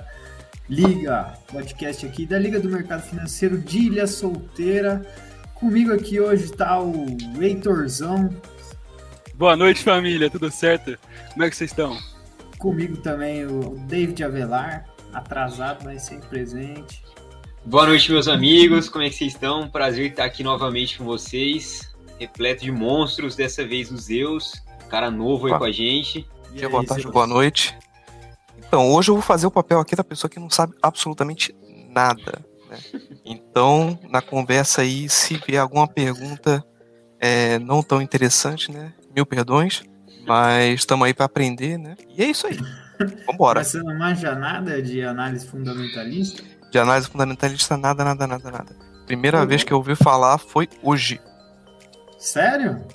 Liga Liga, podcast aqui da Liga do Mercado Financeiro de Ilha Solteira. Comigo aqui hoje está o Heitorzão. Boa noite, família, tudo certo? Como é que vocês estão? Comigo também o David Avelar, atrasado, mas sempre presente. Boa noite, meus amigos, como é que vocês estão? Prazer estar aqui novamente com vocês, repleto de monstros, dessa vez os Zeus, cara novo aí com a gente. Dia, boa tarde, boa noite. Então, hoje eu vou fazer o papel aqui da pessoa que não sabe absolutamente nada. Né? Então, na conversa aí, se vier alguma pergunta é, não tão interessante, né? Mil perdões, mas estamos aí para aprender, né? E é isso aí. Vambora. Você não manja nada de análise fundamentalista? De análise fundamentalista, nada, nada, nada, nada. Primeira vez que eu ouvi falar foi hoje. Sério?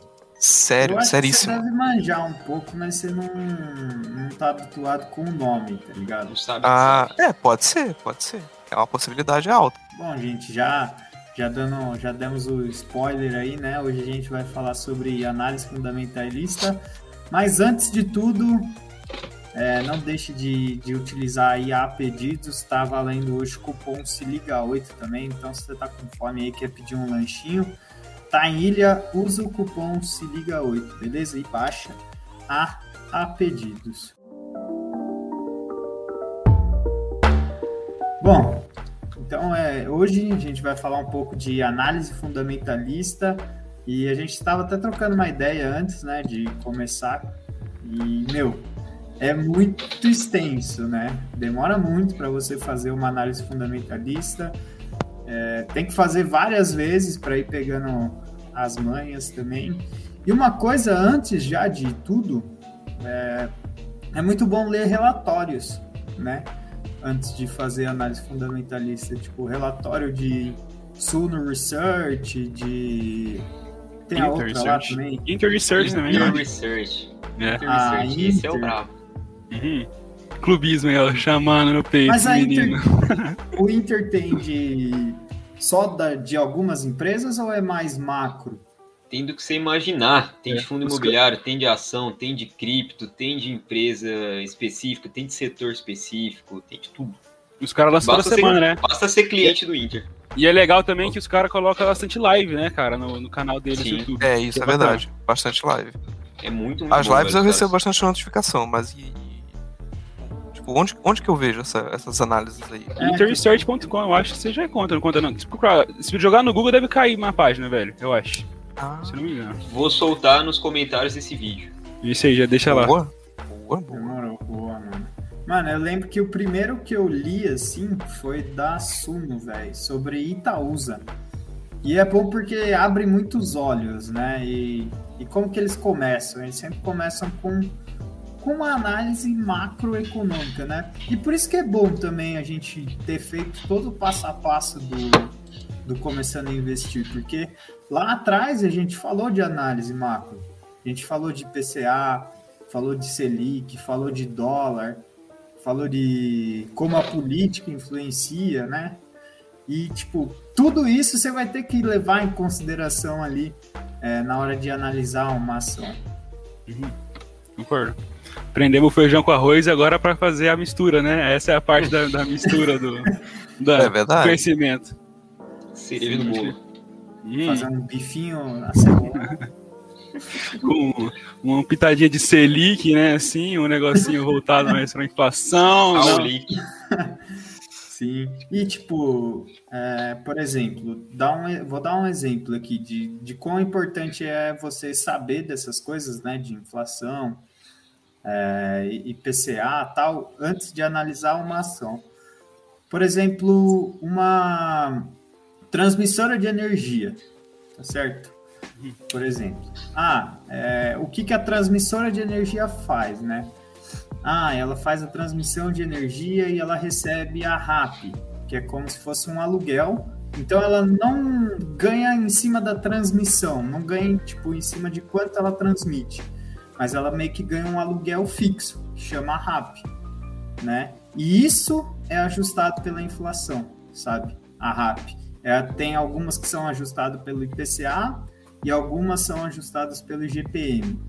Sério, seríssimo. Você deve manjar um pouco, mas você não, não tá habituado com o nome, tá ligado? Não sabe. Ah, é, pode ser, pode ser. É uma possibilidade alta. Bom, gente, já já dando, já demos o spoiler aí, né? Hoje a gente vai falar sobre análise fundamentalista. Mas antes de tudo, é, não deixe de, de utilizar aí a pedidos, tá valendo hoje o cupom se liga 8 também. Então, se você tá com fome aí quer pedir um lanchinho, tá em ilha, usa o cupom se liga 8, beleza? E baixa a, a pedidos. Bom, então é, hoje a gente vai falar um pouco de análise fundamentalista e a gente estava até trocando uma ideia antes, né, de começar. E meu, é muito extenso, né? Demora muito para você fazer uma análise fundamentalista. É, tem que fazer várias vezes para ir pegando as manhas também. E uma coisa antes já de tudo, é, é muito bom ler relatórios, né? Antes de fazer análise fundamentalista, tipo relatório de Suno Research, de tem a outra lá também. Inter Research também. Inter Research. É. Inter ah, Research. Inter. Esse é o brabo. Uhum. Clubismo aí, chamando no peito, Mas a menino. Inter, o Inter tem de só da, de algumas empresas ou é mais macro? Tem do que você imaginar. Tem é, de fundo imobiliário, tem de ação, tem de cripto, tem de empresa específica, tem de setor específico, tem de tudo. Os caras lançam toda semana, né? Basta ser cliente do Inter. E é legal também que os caras colocam bastante live, né, cara, no, no canal deles Sim. no YouTube. É, isso é, é verdade. Bastante live. É muito, muito As bom, lives eu recebo bastante notificação, mas e, Tipo, onde, onde que eu vejo essa, essas análises aí? É, Interresearch.com, eu acho que você já encontra, não conta não. Se, procurar, se jogar no Google deve cair uma página, velho, eu acho. Ah. Se não me engano. Vou soltar nos comentários desse vídeo. Isso aí, já deixa lá. Boa, boa, boa. Demorou, boa, mano. Mano, eu lembro que o primeiro que eu li, assim, foi da Suno, velho, sobre Itaúsa. E é bom porque abre muitos olhos, né? E, e como que eles começam? Eles sempre começam com com uma análise macroeconômica, né? E por isso que é bom também a gente ter feito todo o passo a passo do, do começando a investir, porque lá atrás a gente falou de análise macro, a gente falou de PCA, falou de Selic, falou de dólar, falou de como a política influencia, né? E, tipo, tudo isso você vai ter que levar em consideração ali é, na hora de analisar uma ação. Uhum. Concordo. Prendemos o feijão com arroz e agora para fazer a mistura, né? Essa é a parte da, da mistura do, da, é verdade. do conhecimento. Cereja no bolo. Hum. Fazer um bifinho na cebola. com uma pitadinha de selic, né? Assim, um negocinho voltado mais para inflação. Selic. Sim. E tipo, é, por exemplo, dá um, vou dar um exemplo aqui de, de quão importante é você saber dessas coisas, né? De inflação, é, IPCA tal, antes de analisar uma ação. Por exemplo, uma transmissora de energia, tá certo? Por exemplo, ah, é, o que, que a transmissora de energia faz, né? Ah, ela faz a transmissão de energia e ela recebe a RAP, que é como se fosse um aluguel. Então ela não ganha em cima da transmissão, não ganha tipo em cima de quanto ela transmite mas ela meio que ganha um aluguel fixo, que chama RAP, né? E isso é ajustado pela inflação, sabe? A RAP. É, tem algumas que são ajustadas pelo IPCA e algumas são ajustadas pelo IGPM.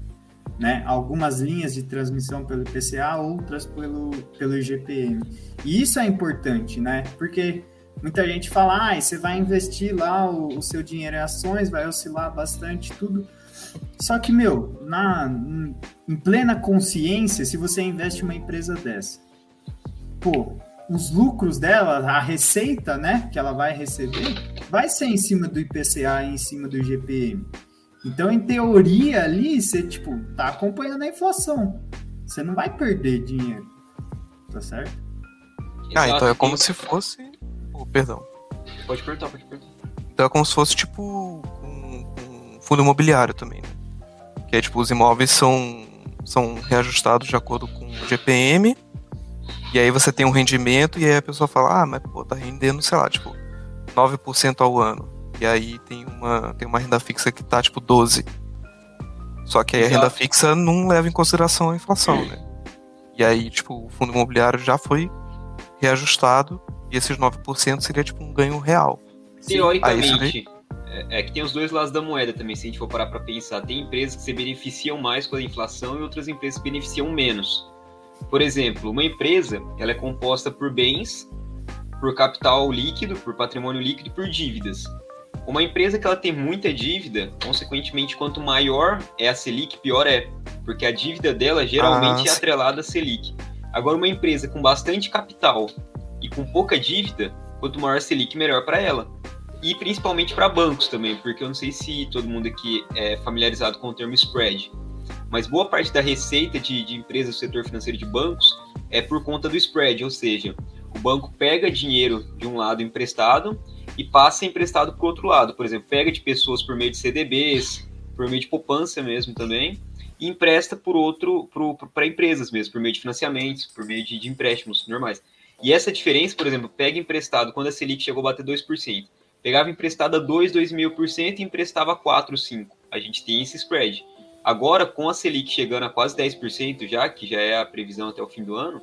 né? Algumas linhas de transmissão pelo IPCA, outras pelo, pelo IGPM. E isso é importante, né? Porque muita gente fala, ah, você vai investir lá o, o seu dinheiro em ações, vai oscilar bastante, tudo. Só que, meu, na, em plena consciência, se você investe em uma empresa dessa, pô, os lucros dela, a receita, né, que ela vai receber, vai ser em cima do IPCA e em cima do IGPM. Então, em teoria, ali, você, tipo, tá acompanhando a inflação. Você não vai perder dinheiro. Tá certo? Ah, então é como se fosse. Oh, perdão. Pode perguntar, pode perguntar. Então é como se fosse, tipo, fundo imobiliário também, né? Que é, tipo, os imóveis são, são reajustados de acordo com o GPM. E aí você tem um rendimento, e aí a pessoa fala, ah, mas pô, tá rendendo, sei lá, tipo, 9% ao ano. E aí tem uma, tem uma renda fixa que tá tipo 12. Só que aí Exato. a renda fixa não leva em consideração a inflação, né? E aí, tipo, o fundo imobiliário já foi reajustado e esses 9% seria tipo um ganho real. Teoricamente, é, é, que tem os dois lados da moeda também, se a gente for parar para pensar. Tem empresas que se beneficiam mais com a inflação e outras empresas que beneficiam menos. Por exemplo, uma empresa ela é composta por bens, por capital líquido, por patrimônio líquido e por dívidas. Uma empresa que ela tem muita dívida, consequentemente, quanto maior é a Selic, pior é, porque a dívida dela geralmente ah, é atrelada à Selic. Agora, uma empresa com bastante capital e com pouca dívida, quanto maior a Selic, melhor para ela. E principalmente para bancos também, porque eu não sei se todo mundo aqui é familiarizado com o termo spread, mas boa parte da receita de, de empresas do setor financeiro de bancos é por conta do spread, ou seja, o banco pega dinheiro de um lado emprestado e passa emprestado para o outro lado. Por exemplo, pega de pessoas por meio de CDBs, por meio de poupança mesmo também, e empresta por outro para empresas mesmo, por meio de financiamentos, por meio de, de, empréstimos normais. E essa diferença, por exemplo, pega emprestado quando a Selic chegou a bater 2%. Pegava emprestado a 2, 2,5% e emprestava a 4, 5. A gente tem esse spread. Agora, com a Selic chegando a quase 10% já, que já é a previsão até o fim do ano,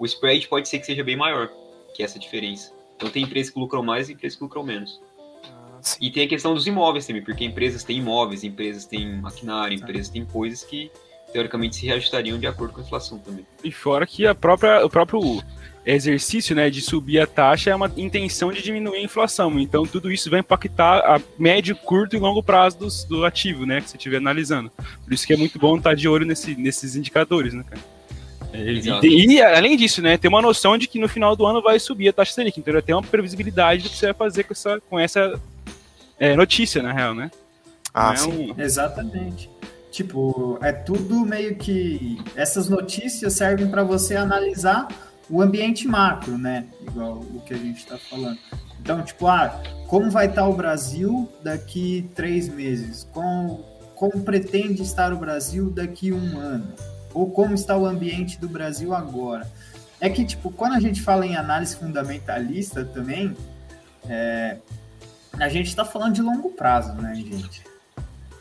o spread pode ser que seja bem maior que essa diferença. Então tem empresas que lucram mais e empresas que lucram menos. Ah, e tem a questão dos imóveis também, porque empresas têm imóveis, empresas têm maquinário, empresas têm coisas que teoricamente se reajustariam de acordo com a inflação também. E fora que a própria, o próprio exercício né, de subir a taxa é uma intenção de diminuir a inflação. Então tudo isso vai impactar a médio, curto e longo prazo do, do ativo, né? Que você estiver analisando. Por isso que é muito bom estar de olho nesse, nesses indicadores, né, cara? E, e, além disso, né, tem uma noção de que no final do ano vai subir a taxa Selic, então tem uma previsibilidade do que você vai fazer com essa, com essa é, notícia, na real, né? Ah, é sim. Um... Exatamente. Tipo, é tudo meio que. Essas notícias servem para você analisar o ambiente macro, né? Igual o que a gente está falando. Então, tipo, ah, como vai estar tá o Brasil daqui três meses? Como, como pretende estar o Brasil daqui um ano? ou como está o ambiente do Brasil agora. É que, tipo, quando a gente fala em análise fundamentalista também, é, a gente está falando de longo prazo, né, gente?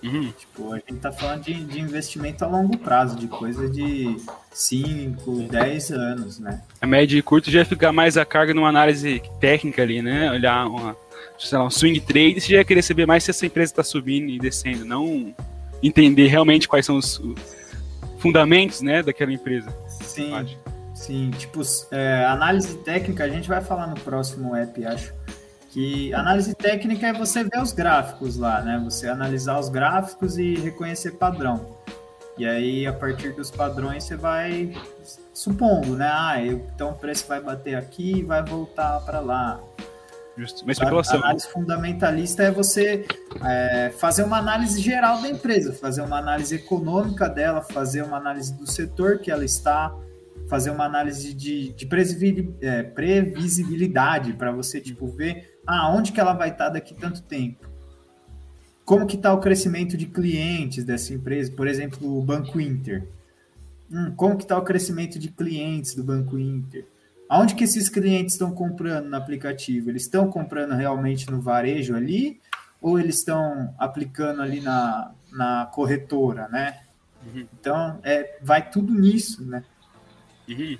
Uhum. Tipo, a gente está falando de, de, investimento a longo prazo, de coisa de 5, 10 anos, né? A média e curto já fica mais a carga numa análise técnica ali, né? Olhar uma, sei lá, um swing trade, você já ia querer saber mais se essa empresa está subindo e descendo, não entender realmente quais são os, fundamentos, né, daquela empresa. Sim, sim. Tipo, é, análise técnica, a gente vai falar no próximo app, acho. Que análise técnica é você ver os gráficos lá, né? Você analisar os gráficos e reconhecer padrão. E aí, a partir dos padrões, você vai supondo, né? Ah, então o preço vai bater aqui e vai voltar para lá. Justo. Uma especulação. A análise fundamentalista é você é, fazer uma análise geral da empresa, fazer uma análise econômica dela, fazer uma análise do setor que ela está, fazer uma análise de, de é, previsibilidade para você tipo ver ah, onde que ela vai estar daqui tanto tempo. Como que está o crescimento de clientes dessa empresa? Por exemplo, o Banco Inter. Hum, como que está o crescimento de clientes do Banco Inter? Aonde que esses clientes estão comprando no aplicativo? Eles estão comprando realmente no varejo ali ou eles estão aplicando ali na, na corretora, né? Uhum. Então, é, vai tudo nisso, né? Uhum.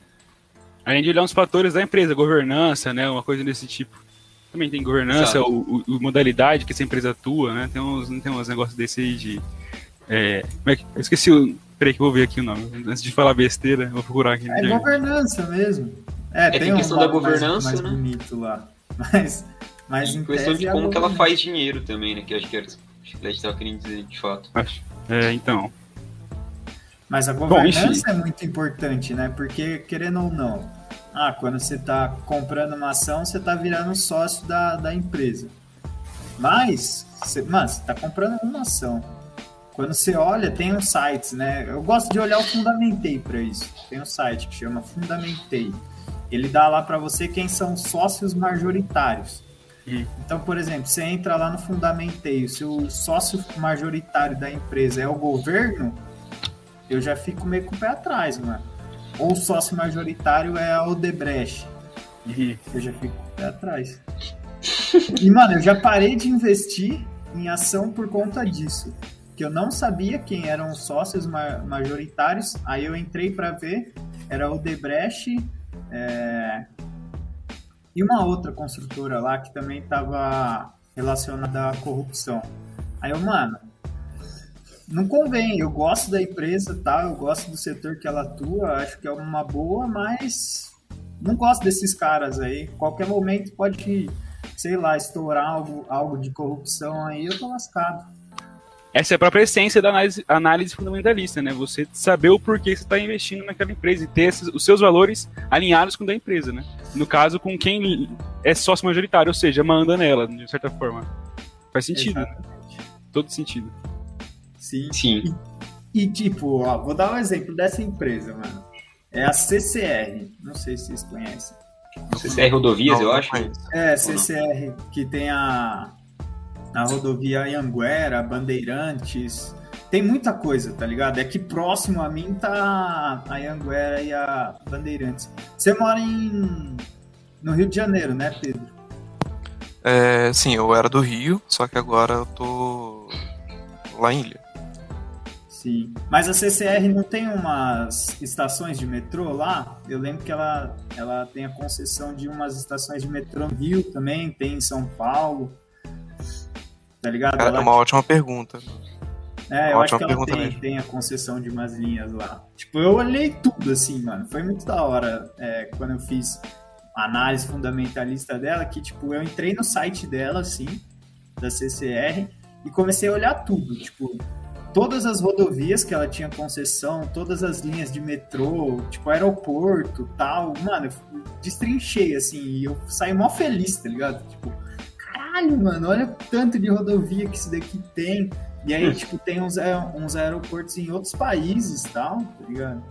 Além de olhar os fatores da empresa, governança, né? Uma coisa desse tipo. Também tem governança, o, o, modalidade que essa empresa atua, né? Tem uns, tem uns negócios desse aí de. É, é eu esqueci o Peraí que eu vou ver aqui o nome. Antes de falar besteira, vou procurar aqui. É governança mesmo. É, É, tem um questão da nome mais- governança, mais, né? bonito lá. Mas, mas em questão tese de é como que ela governança. faz dinheiro também, né? Que eu acho que era o que o Chiclete tava querendo dizer, de fato. Acho. É, então. Mas a Bom, governança enfim. é muito importante, né? Porque, querendo ou não, ah, quando você está comprando uma ação, você está virando sócio da, da empresa. Mas, você, mano, você está comprando uma ação. Quando você olha, tem uns sites, né? Eu gosto de olhar o Fundamentei para isso. Tem um site que chama Fundamentei. Ele dá lá para você quem são os sócios majoritários. Hum. Então, por exemplo, você entra lá no Fundamentei, se o sócio majoritário da empresa é o governo, eu já fico meio com o pé atrás, mano. Ou o sócio majoritário é a Odebrecht, Uhum. eu já fico pé atrás. E, mano, eu já parei de investir em ação por conta disso. Que eu não sabia quem eram os sócios ma- majoritários, aí eu entrei pra ver, era Odebrecht é, e uma outra construtora lá que também estava relacionada à corrupção. Aí eu, mano, não convém. Eu gosto da empresa, tá? Eu gosto do setor que ela atua, acho que é uma boa, mas não gosto desses caras aí. Qualquer momento pode, sei lá, estourar algo, algo de corrupção aí, eu tô lascado. Essa é a própria essência da análise, análise fundamentalista, né? Você saber o porquê você está investindo naquela empresa e ter esses- os seus valores alinhados com o da empresa, né? No caso, com quem é sócio majoritário, ou seja, manda nela, de certa forma. Faz sentido, né? Exatamente. Todo sentido. Sim. Sim. E tipo, ó, vou dar um exemplo dessa empresa, mano. É a CCR. Não sei se vocês conhecem. CCR Rodovias, Não, eu acho. É, CCR, que tem a, a rodovia Anhanguera, Bandeirantes. Tem muita coisa, tá ligado? É que próximo a mim tá a Anhanguera e a Bandeirantes. Você mora em no Rio de Janeiro, né, Pedro? É, sim, eu era do Rio, só que agora eu tô lá em Ilha. Sim. Mas a CCR não tem umas estações de metrô lá? Eu lembro que ela, ela tem a concessão de umas estações de metrô no Rio também, tem em São Paulo. Tá ligado? Cara, é uma ótima pergunta. É, eu acho Ótima que ela pergunta tem, tem a concessão de umas linhas lá. Tipo, eu olhei tudo assim, mano. Foi muito da hora é, quando eu fiz a análise fundamentalista dela, que tipo, eu entrei no site dela, assim, da CCR, e comecei a olhar tudo. Tipo, todas as rodovias que ela tinha concessão, todas as linhas de metrô, tipo, aeroporto tal. Mano, eu destrinchei, assim, e eu saí mó feliz, tá ligado? Tipo, caralho, mano, olha o tanto de rodovia que isso daqui tem. E aí, tipo, tem uns, uns aeroportos em outros países e tal, tá ligado?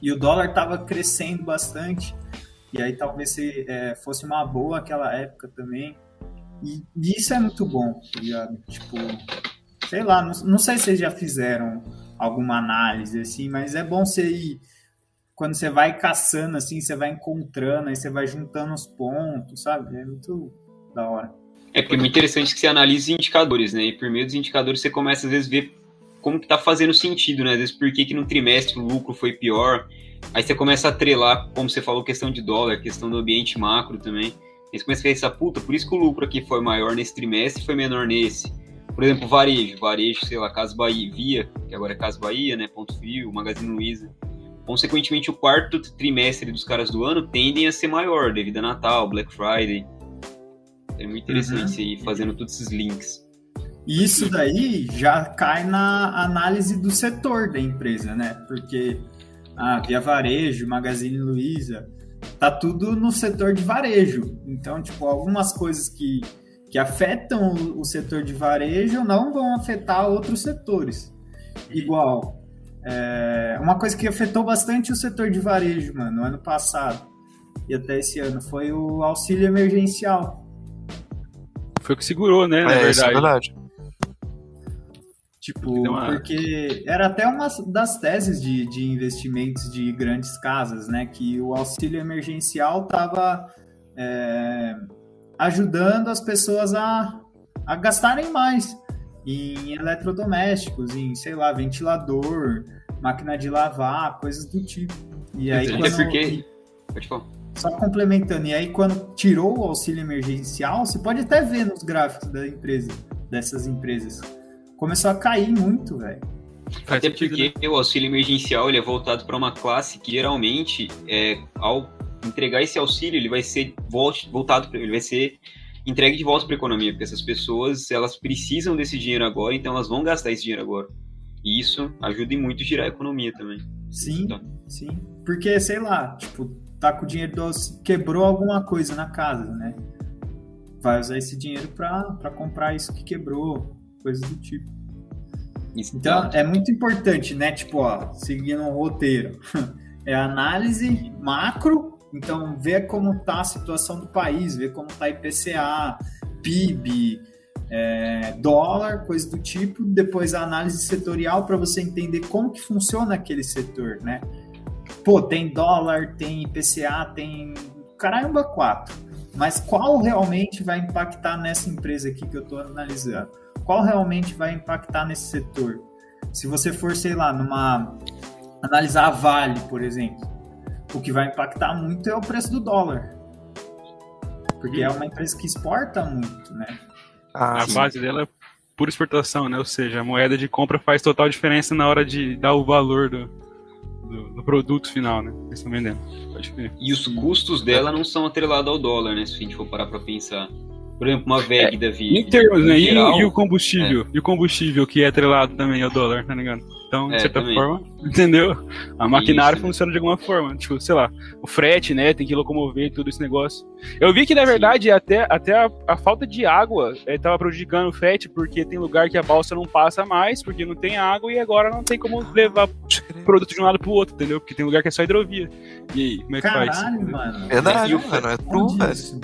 E o dólar tava crescendo bastante. E aí talvez se, é, fosse uma boa aquela época também. E, e isso é muito bom, tá ligado? Tipo, sei lá, não, não sei se vocês já fizeram alguma análise assim, mas é bom você ir. Quando você vai caçando, assim, você vai encontrando, aí você vai juntando os pontos, sabe? É muito da hora. É porque é muito interessante que você analise indicadores, né? E por meio dos indicadores você começa às vezes a ver como que tá fazendo sentido, né? Às vezes por que, que no trimestre o lucro foi pior. Aí você começa a atrelar, como você falou, questão de dólar, questão do ambiente macro também. Aí você começa a pensar, puta, por isso que o lucro aqui foi maior nesse trimestre e foi menor nesse. Por exemplo, varejo, varejo, sei lá, Casa Bahia, Via, que agora é Casa Bahia, né? Ponto Frio, Magazine Luiza. Consequentemente, o quarto trimestre dos caras do ano tendem a ser maior, devido a Natal, Black Friday. É muito interessante Uhum. você ir fazendo todos esses links. E isso daí já cai na análise do setor da empresa, né? Porque a Via Varejo, Magazine Luiza, tá tudo no setor de varejo. Então, tipo, algumas coisas que, que afetam o, setor de varejo não vão afetar outros setores. Igual, é, uma coisa que afetou bastante o setor de varejo, mano, no ano passado e até esse ano, foi o auxílio emergencial. Foi o que segurou, né? Na É, isso é verdade. verdade. Tipo, uma- porque era até uma das teses de, de investimentos de grandes casas, né? Que o auxílio emergencial estava ajudando as pessoas a, a gastarem mais em eletrodomésticos, em, sei lá, ventilador, máquina de lavar, coisas do tipo. E aí, quando, porque- Pode falar. só complementando, e aí quando tirou o auxílio emergencial, você pode até ver nos gráficos da empresa, dessas empresas, começou a cair muito, velho. Até porque né? o auxílio emergencial ele é voltado para uma classe que geralmente, é, ao entregar esse auxílio, ele vai ser voltado, ele vai ser entregue de volta para a economia, porque essas pessoas elas precisam desse dinheiro agora, então elas vão gastar esse dinheiro agora. E isso ajuda muito a girar a economia também. Sim, então. sim. Porque, sei lá, tipo, tá com o dinheiro do quebrou alguma coisa na casa, né? Vai usar esse dinheiro para comprar isso que quebrou, coisas do tipo. Isso então, é muito importante, né? Tipo, ó, seguindo um roteiro. É análise macro, então ver como tá a situação do país, ver como tá IPCA, PIB, é, dólar, coisa do tipo. Depois a análise setorial para você entender como que funciona aquele setor, né? Pô, tem dólar, tem IPCA, tem caramba quatro. Mas qual realmente vai impactar nessa empresa aqui que eu estou analisando? Qual realmente vai impactar nesse setor? Se você for, sei lá, numa analisar a Vale, por exemplo, o que vai impactar muito é o preço do dólar. Porque é uma empresa que exporta muito, né? Ah, a sim. base dela é pura exportação, né? Ou seja, a moeda de compra faz total diferença na hora de dar o valor do, do, do produto final, né? Que estão vendendo. Pode ver. E os custos dela não são atrelados ao dólar, né? Se a gente for parar para pensar. Por exemplo, uma VEG é, da vida. Em termos, né? Geral, e, e, o combustível? É. E o combustível que é atrelado também ao dólar, tá ligado? Então, de é, certa também. forma, entendeu? A maquinária Isso, funciona né? de alguma forma. Tipo, sei lá, o frete, né? Tem que locomover tudo esse negócio. Eu vi que, na verdade, Sim. até, até a, a, falta de água estava é, prejudicando o frete, porque tem lugar que a balsa não passa mais, porque não tem água, e agora não tem como levar produto de um lado pro outro, entendeu? Porque tem lugar que é só hidrovia. E aí, como é que Caralho, faz? Caralho, mano. Verdade, mano. É true, velho.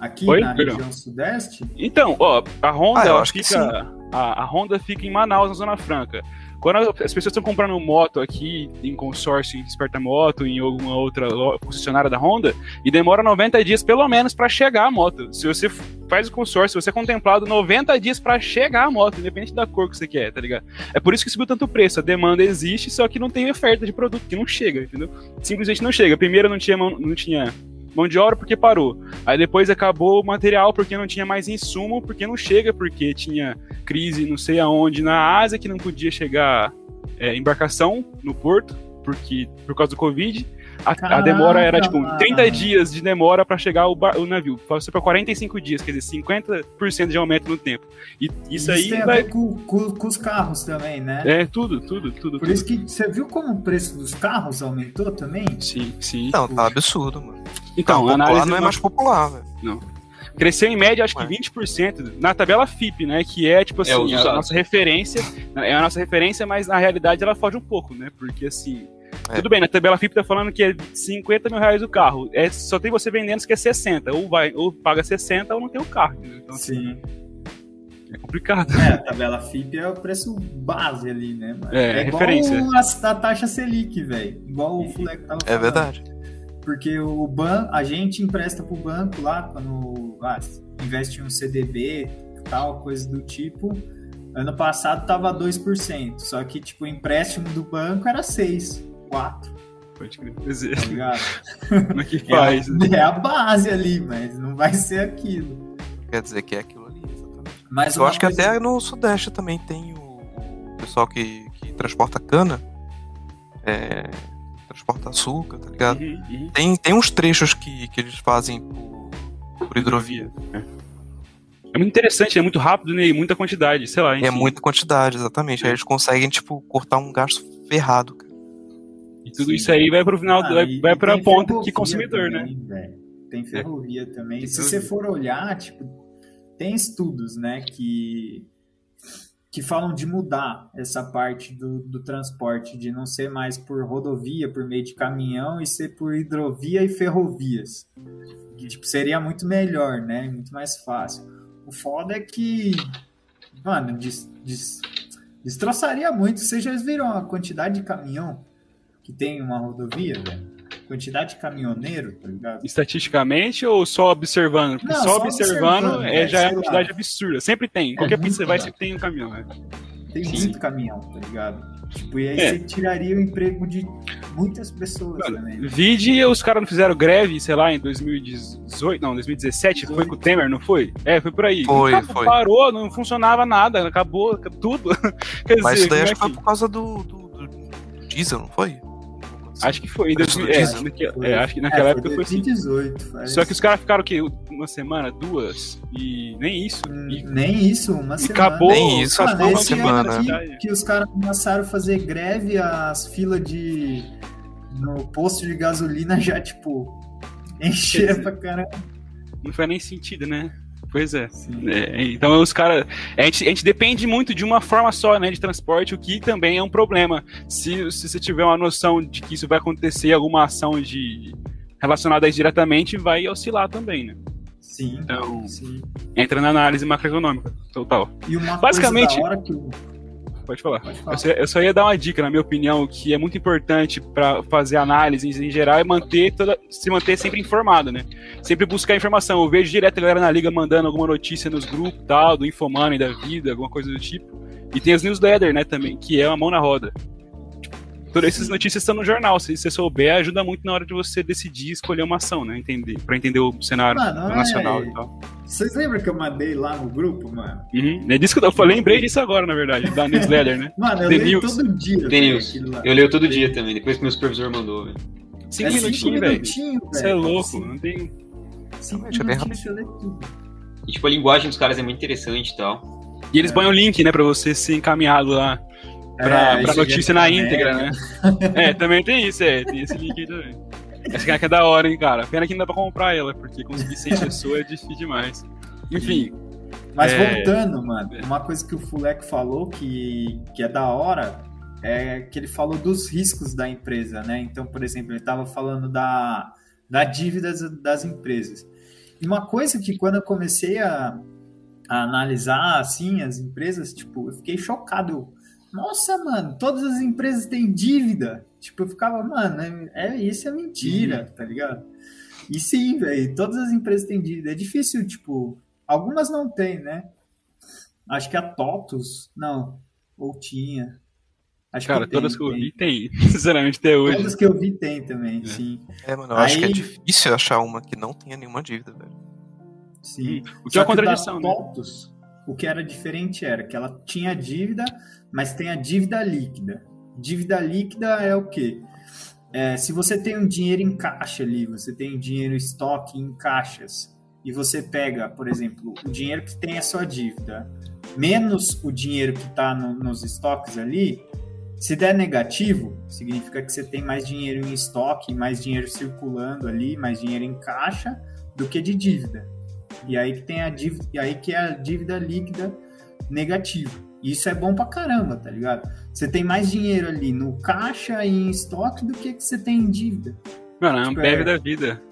Aqui Oi? na Perdão. região sudeste? Então, ó, a Honda ah, fica. A, a Honda fica em Manaus, na Zona Franca. Quando as pessoas estão comprando moto aqui em consórcio em Desperta Moto, em alguma outra concessionária da Honda, e demora 90 dias pelo menos para chegar a moto. Se você faz o consórcio, você é contemplado 90 dias para chegar a moto, independente da cor que você quer, tá ligado? É por isso que subiu tanto o preço. A demanda existe, só que não tem oferta de produto, que não chega, entendeu? Simplesmente não chega. Primeiro não tinha, não tinha mão de obra porque parou. Aí depois acabou o material porque não tinha mais insumo, porque não chega, porque tinha crise não sei aonde na Ásia que não podia chegar é, embarcação no porto, porque por causa do Covid. A, Caraca, a demora era tipo 30 dias de demora para chegar o, bar, o navio. Passou para 45 dias, quer dizer, 50% de aumento no tempo. E isso, isso aí tem vai... a ver com, com, com, os carros também, né? É, tudo, tudo, tudo. Por tudo. isso que você viu como o preço dos carros aumentou também? Sim, sim. Não, tá absurdo, mano. Então, a análise não é mais popular, velho. Não. Cresceu em média, acho que 20% na tabela FIP, né? Que é, tipo é, assim, é a nossa referência. É a nossa referência, mas na realidade ela foge um pouco, né? Porque assim, é. Tudo bem, na tabela FIP tá falando que é 50 mil reais o carro. É, só tem você vendendo que é 60. Ou, vai, ou paga 60 ou não tem o carro. Então, assim, Sim. É complicado. É, a tabela FIP é o preço base ali, né? É, é referência. igual a, a taxa Selic, velho. Igual o Fulec tava é falando. É verdade. Porque o ban, a gente empresta pro banco lá, quando ah, investe em um CDB, tal, coisa do tipo. Ano passado tava 2%, só que tipo o empréstimo do banco era 6 quatro. Pode crer. Tá ligado? Como é que faz? É a, é a, base ali, mas não vai ser aquilo. Quer dizer que é aquilo ali, exatamente. Mas Eu acho que até no Sudeste também tem o, o pessoal que, que transporta cana. É, transporta açúcar, tá ligado? Uhum, uhum. Tem, tem uns trechos que, que eles fazem por, por hidrovia. É. é. muito interessante, é muito rápido né, e muita quantidade, sei lá. É enfim. É muita quantidade, exatamente. Aí é. eles conseguem, tipo, cortar um gasto ferrado, cara. E tudo Sim. isso aí vai pro final, ah, vai, vai pra ponta que consumidor, né? também, né? Tem ferrovia é. também. Tem Se ferrovia. você for olhar, tipo, tem estudos, né, que que falam de mudar essa parte do, do transporte, de não ser mais por rodovia, por meio de caminhão, e ser por hidrovia e ferrovias. Que tipo, seria muito melhor, né? Muito mais fácil. O foda é que, mano, des, des, destroçaria muito. Vocês já viram a quantidade de caminhão que tem uma rodovia, velho? Quantidade de caminhoneiro, tá ligado? Estatisticamente ou só observando? Porque Não, só, só, observando, observando é, já é uma quantidade absurda. Sempre tem. É Qualquer pista você vai, sempre tem um caminhão, né? Tem Sim. muito caminhão, tá ligado? Tipo, e aí é. você tiraria o emprego de muitas pessoas Mano, também. né? Vide, os caras não fizeram greve, sei lá, em 2018, não, 2017, foi com o Temer, não foi? É, foi por aí. Foi, Acabou, foi. Parou, não funcionava nada, acabou tudo. Quer Mas dizer, isso daí acho é que foi por causa do, do- do diesel, não foi? Acho que foi. Em Preço 2000, do é, Foi- é, acho que naquela é, época foi assim. 2018. faz- Só que os caras ficaram o quê? Uma semana, duas? E nem isso. Hum, E, Nem isso, uma e semana. acabou. Nem isso, que foi uma semana. aqui que os caras começaram a fazer greve, as filas de. no posto de gasolina já, tipo, encheram pra caramba. Não faz nem sentido, né? Pois é. É, então os caras. A gente, a gente depende muito de uma forma só, né? De transporte, o que também é um problema. Se, se você tiver uma noção de que isso vai acontecer, alguma ação de relacionada a isso diretamente, vai oscilar também, né? Sim, Então, sim. entra na análise macroeconômica total. E uma Basicamente- coisa da hora que. Pode falar. Pode falar. Eu só, eu só ia dar uma dica, na minha opinião, que é muito importante para fazer análises em geral é manter toda, se manter sempre informado, né? Sempre buscar informação. Eu vejo direto a galera na liga mandando alguma notícia nos grupos tal, do Infomoney da vida, alguma coisa do tipo. E tem as newsletters, né, também, que é uma mão na roda. Todas essas notícias estão no jornal. Se você souber, ajuda muito na hora de você decidir escolher uma ação, né? Entender, para entender o cenário Mano, é- nacional e tal. Vocês lembram que eu mandei lá no grupo, mano? Uhum. É disso que eu, eu lembrei disso agora, na verdade, da newsletter, né? Mano, eu The leio News. todo dia. The News. Eu leio todo dia também, depois que meu supervisor mandou, velho. Cinco É cinco minutinhos, velho. Você é louco, Cinco- não tem. Cinco é bem minutinhos lê tudo. E tipo, a linguagem dos caras é muito interessante e tal. E eles põem o link, né, pra você ser encaminhado lá pra, É, pra notícia na íntegra, né? é, também tem isso, é, tem esse link aí também. Essa que é da hora, hein, cara. Pena que não dá pra comprar ela, porque conseguir 100 pessoas é difícil demais. Enfim, Mas É. voltando, mano, uma coisa que o Fulek falou que, que é da hora é que ele falou dos riscos da empresa, né? Então, por exemplo, ele estava falando da, da dívida das, das empresas. E uma coisa que quando eu comecei a, a analisar, assim, as empresas, tipo, eu fiquei chocado. Nossa, mano, todas as empresas têm dívida. Tipo, eu ficava, mano, é, é isso é mentira, tá ligado? E sim, velho, todas as empresas têm dívida. É difícil, tipo, algumas não tem, né? Acho que a TOTUS, não, ou tinha. Acho cara, que tem, todas que eu tem. vi tem, sinceramente, até hoje. Todas que eu vi tem também, É. sim. É, mano, eu acho que é Aí- difícil achar uma que não tenha nenhuma dívida, velho. Sim. O que é Só uma que o da contradição, né? TOTUS, o que era diferente era que ela tinha dívida, mas tem a dívida líquida. Dívida líquida é o quê? É, se você tem um dinheiro em caixa ali, você tem dinheiro em estoque em caixas, e você pega, por exemplo, o dinheiro que tem a sua dívida, menos o dinheiro que está nos estoques ali, se der negativo, significa que você tem mais dinheiro em estoque, mais dinheiro circulando ali, mais dinheiro em caixa do que de dívida. E aí que tem a dívida, e aí que é a dívida líquida negativa. Isso é bom pra caramba, tá ligado? Você tem mais dinheiro ali no caixa e em estoque do que que você tem em dívida. Mano, a Tipo, Ambev é- da vida.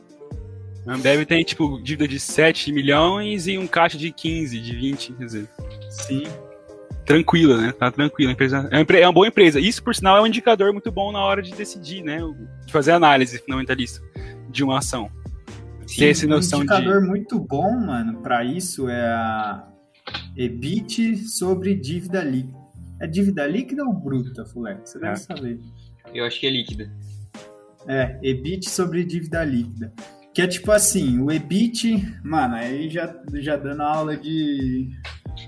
A Ambev tem, tipo, dívida de 7 milhões e um caixa de 15, de 20, quer dizer. Sim. tranquila, né? Tá tranquila. A empresa é uma, é uma boa empresa. Isso, por sinal, é um indicador muito bom na hora de decidir, né? De fazer análise fundamentalista de uma ação. Ter essa noção um de. indicador muito bom, mano, pra isso é a EBIT sobre dívida líquida. É dívida líquida ou bruta, Fulex? Você É. deve saber. Eu acho que é líquida. É, EBIT sobre dívida líquida. Que é tipo assim, o EBIT, mano, aí já, já dando aula de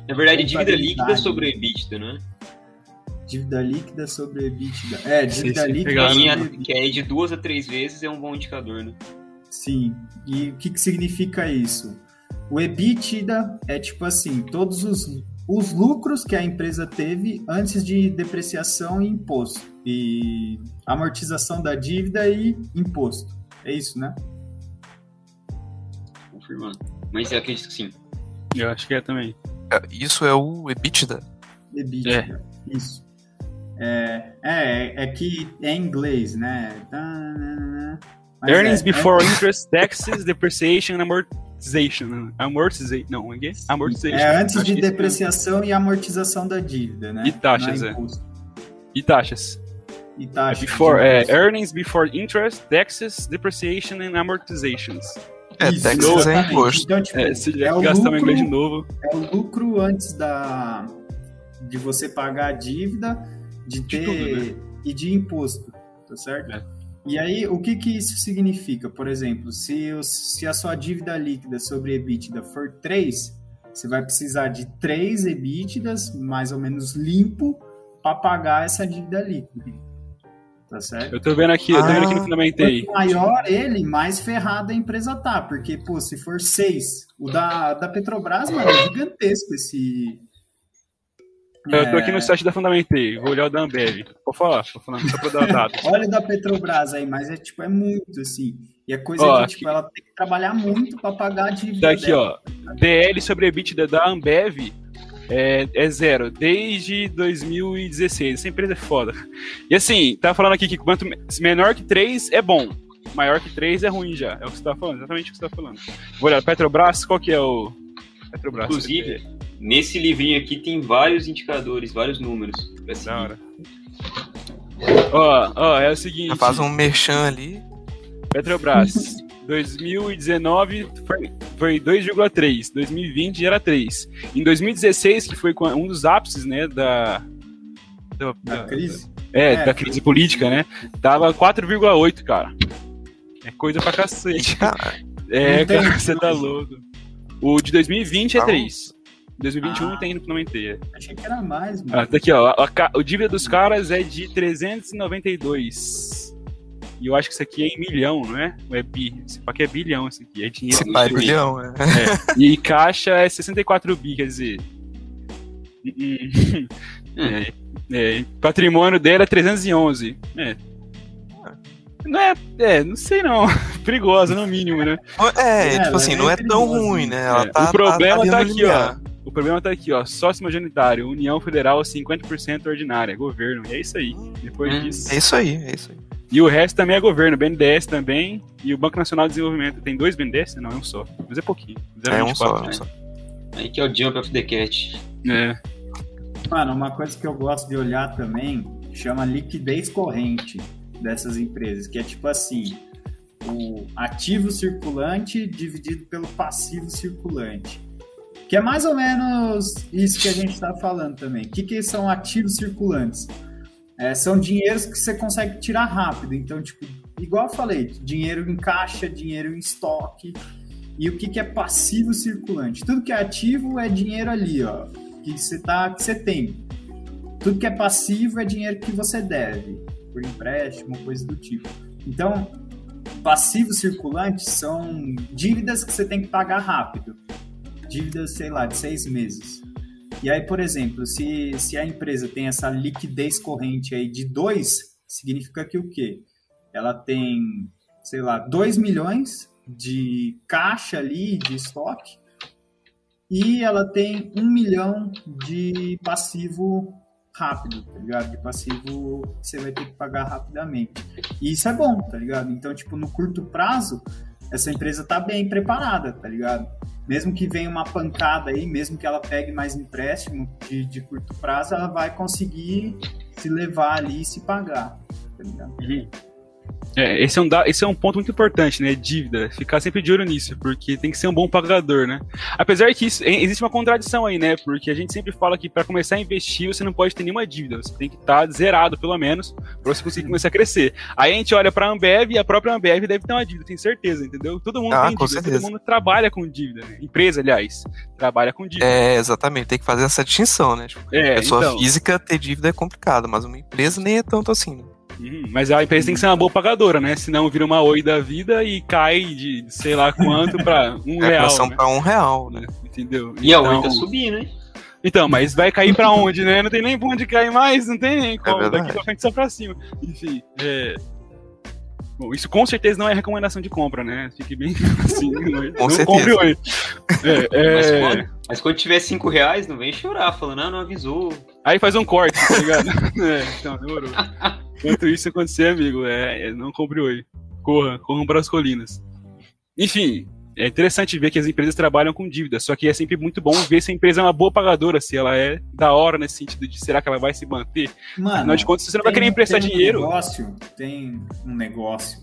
Na verdade, dívida líquida sobre EBITDA, não é? dívida líquida sobre EBITDA. É, dívida Sim, sim, líquida sobre é- que é de duas a três vezes é um bom indicador, né? Sim. E o que, que significa isso? O EBITDA é tipo assim, todos os, os lucros que a empresa teve antes de depreciação e imposto. E amortização da dívida e imposto. É isso, né? Confirmando. Mas eu acredito que sim. Eu acho que é também. É, Isso é o EBITDA. EBITDA. Isso. É, é, é que é em inglês, né? Mas Earnings é- before interest, taxes, depreciation and amortization. Amortization. Não, é, que é? amortization. É, antes de isso depreciação e amortização da dívida, né? E taxas, é. E taxas. E taxas. Before, de é, earnings before interest, taxes, depreciation and amortizations. É, Isso, taxas é imposto. Então, tipo, É, se é o gastar meu inglês de lucro, novo. é o lucro antes da de você pagar a dívida, de ter tudo, né? e de imposto. tá certo? É. E aí, o que, que isso significa? Por exemplo, se, se a sua dívida líquida sobre EBITDA for 3, você vai precisar de 3 EBITDAs, mais ou menos limpo, para pagar essa dívida líquida. Tá certo? Eu tô vendo aqui, eu tô vendo aqui no ah, Fundamentei. Quanto maior ele, mais ferrada a empresa tá. Porque, pô, se for 6, o da, da Petrobras, mano, é gigantesco esse, eu tô aqui no é. site da Fundamentei, vou olhar o da Ambev. Vou falar, vou falar só pra dar dados. Olha o da Petrobras aí, mas é tipo, é muito assim. E a coisa ó, é que, tipo, ela tem que trabalhar muito para pagar a dívida. Daqui, dela. ó. DL sobre EBITDA da Ambev é, é, zero, desde 2016. Essa empresa é foda. E assim, tá falando aqui que quanto menor que 3 é bom. Maior que 3 é ruim já. É o que você tá falando, exatamente o que você tá falando. Vou olhar, Petrobras, qual que é o. Petrobras. Inclusive, Nesse livrinho aqui tem vários indicadores, vários números. Da hora. Ó, ó, é o seguinte. Faz um merchan ali. Petrobras. 2019 foi, foi 2,3. 2020 era 3. Em 2016, que foi um dos ápices, né, da. Da, da, da crise? É, é, da crise política, né? Tava 4,8, cara. É coisa pra cacete. é, cara, você tá louco. O de 2020 é 3. 2021 ah, tem no Inteira. Achei que era mais, mano. Ah, tá aqui, ó. A, a, o dívida dos caras é de 392. E eu acho que isso aqui é em milhão, não é? Ou é bi? Esse aqui é bilhão, isso aqui. É dinheiro. Esse é bilhão, é. é. E caixa é 64 bi, quer dizer. Hum. é, é, patrimônio dele é 311. É. Não é, é, não sei não. Perigosa, no mínimo, né? É, é tipo assim, não é tão ruim, né? Ela é. tá, o problema tá, tá aqui, ó. O problema tá aqui, ó. Sócio majoritário, União Federal 50% ordinária, governo. E é isso aí. Depois hum, disso. É isso aí, é isso aí. E o resto também é governo, BNDES também. E o Banco Nacional de Desenvolvimento. Tem dois BNDES? Não, é um só. Mas é pouquinho. 0, é 24, um só, né? um só. Aí que é o Jump of the Cat. É. Mano, uma coisa que eu gosto de olhar também chama liquidez corrente dessas empresas, que é tipo assim, o ativo circulante dividido pelo passivo circulante. Que é mais ou menos isso que a gente está falando também. O que, que são ativos circulantes? É, são dinheiros que você consegue tirar rápido. Então, tipo, igual eu falei, dinheiro em caixa, dinheiro em estoque. E o que, que é passivo circulante? Tudo que é ativo é dinheiro ali, ó, que você tá, que você tem. Tudo que é passivo é dinheiro que você deve, por empréstimo, coisa do tipo. Então, passivos circulantes são dívidas que você tem que pagar rápido dívidas, sei lá, de seis meses. E aí, por exemplo, se, se a empresa tem essa liquidez corrente aí de dois, significa que o quê? Ela tem, sei lá, 2 milhões de caixa ali, de estoque, e ela tem um milhão de passivo rápido, tá ligado? De passivo que você vai ter que pagar rapidamente. E isso é bom, tá ligado? Então, tipo, no curto prazo, essa empresa tá bem preparada, tá ligado? Mesmo que venha uma pancada aí, mesmo que ela pegue mais empréstimo de, de curto prazo, ela vai conseguir se levar ali e se pagar. Tá ligado? Uhum. É, esse é, um, esse é um ponto muito importante, né? Dívida. Ficar sempre de olho nisso, porque tem que ser um bom pagador, né? Apesar que isso, existe uma contradição aí, né? Porque a gente sempre fala que para começar a investir, você não pode ter nenhuma dívida. Você tem que estar tá zerado, pelo menos, para você conseguir começar a crescer. Aí a gente olha para a Ambev e a própria Ambev deve ter uma dívida, tenho certeza, entendeu? Todo mundo ah, tem dívida, certeza. todo mundo trabalha com dívida. Né? Empresa, aliás, trabalha com dívida. É, exatamente. Tem que fazer essa distinção, né? Tipo, é, pessoa então... física ter dívida é complicado, mas uma empresa nem é tanto assim, né? Uhum, mas a empresa tem que ser uma boa pagadora, né? Senão vira uma oi da vida e cai de sei lá quanto para um é, real. São né? para um real, né? Entendeu? E então... a oi tá subindo, hein? Então, mas vai cair pra onde, né? Não tem nem pra onde cair mais, não tem nem como. É Daqui pra frente só pra cima. Enfim, é. Bom, isso com certeza não é recomendação de compra, né? Fique bem assim. Não, com não certeza. compre hoje. É, é... Mas, quando, tiver 5 reais, não vem chorar, falando, ah, não avisou. Aí faz um corte, tá ligado? é, então, demorou. Enquanto isso acontecer, amigo, é, é não compre oi. Corra, corram para as colinas. Enfim, é interessante ver que as empresas trabalham com dívida, só que é sempre muito bom ver se a empresa é uma boa pagadora, se ela é da hora nesse sentido de será que ela vai se manter. Mano, Afinal de contas, você não vai querer emprestar tem dinheiro. Um negócio, tem um negócio.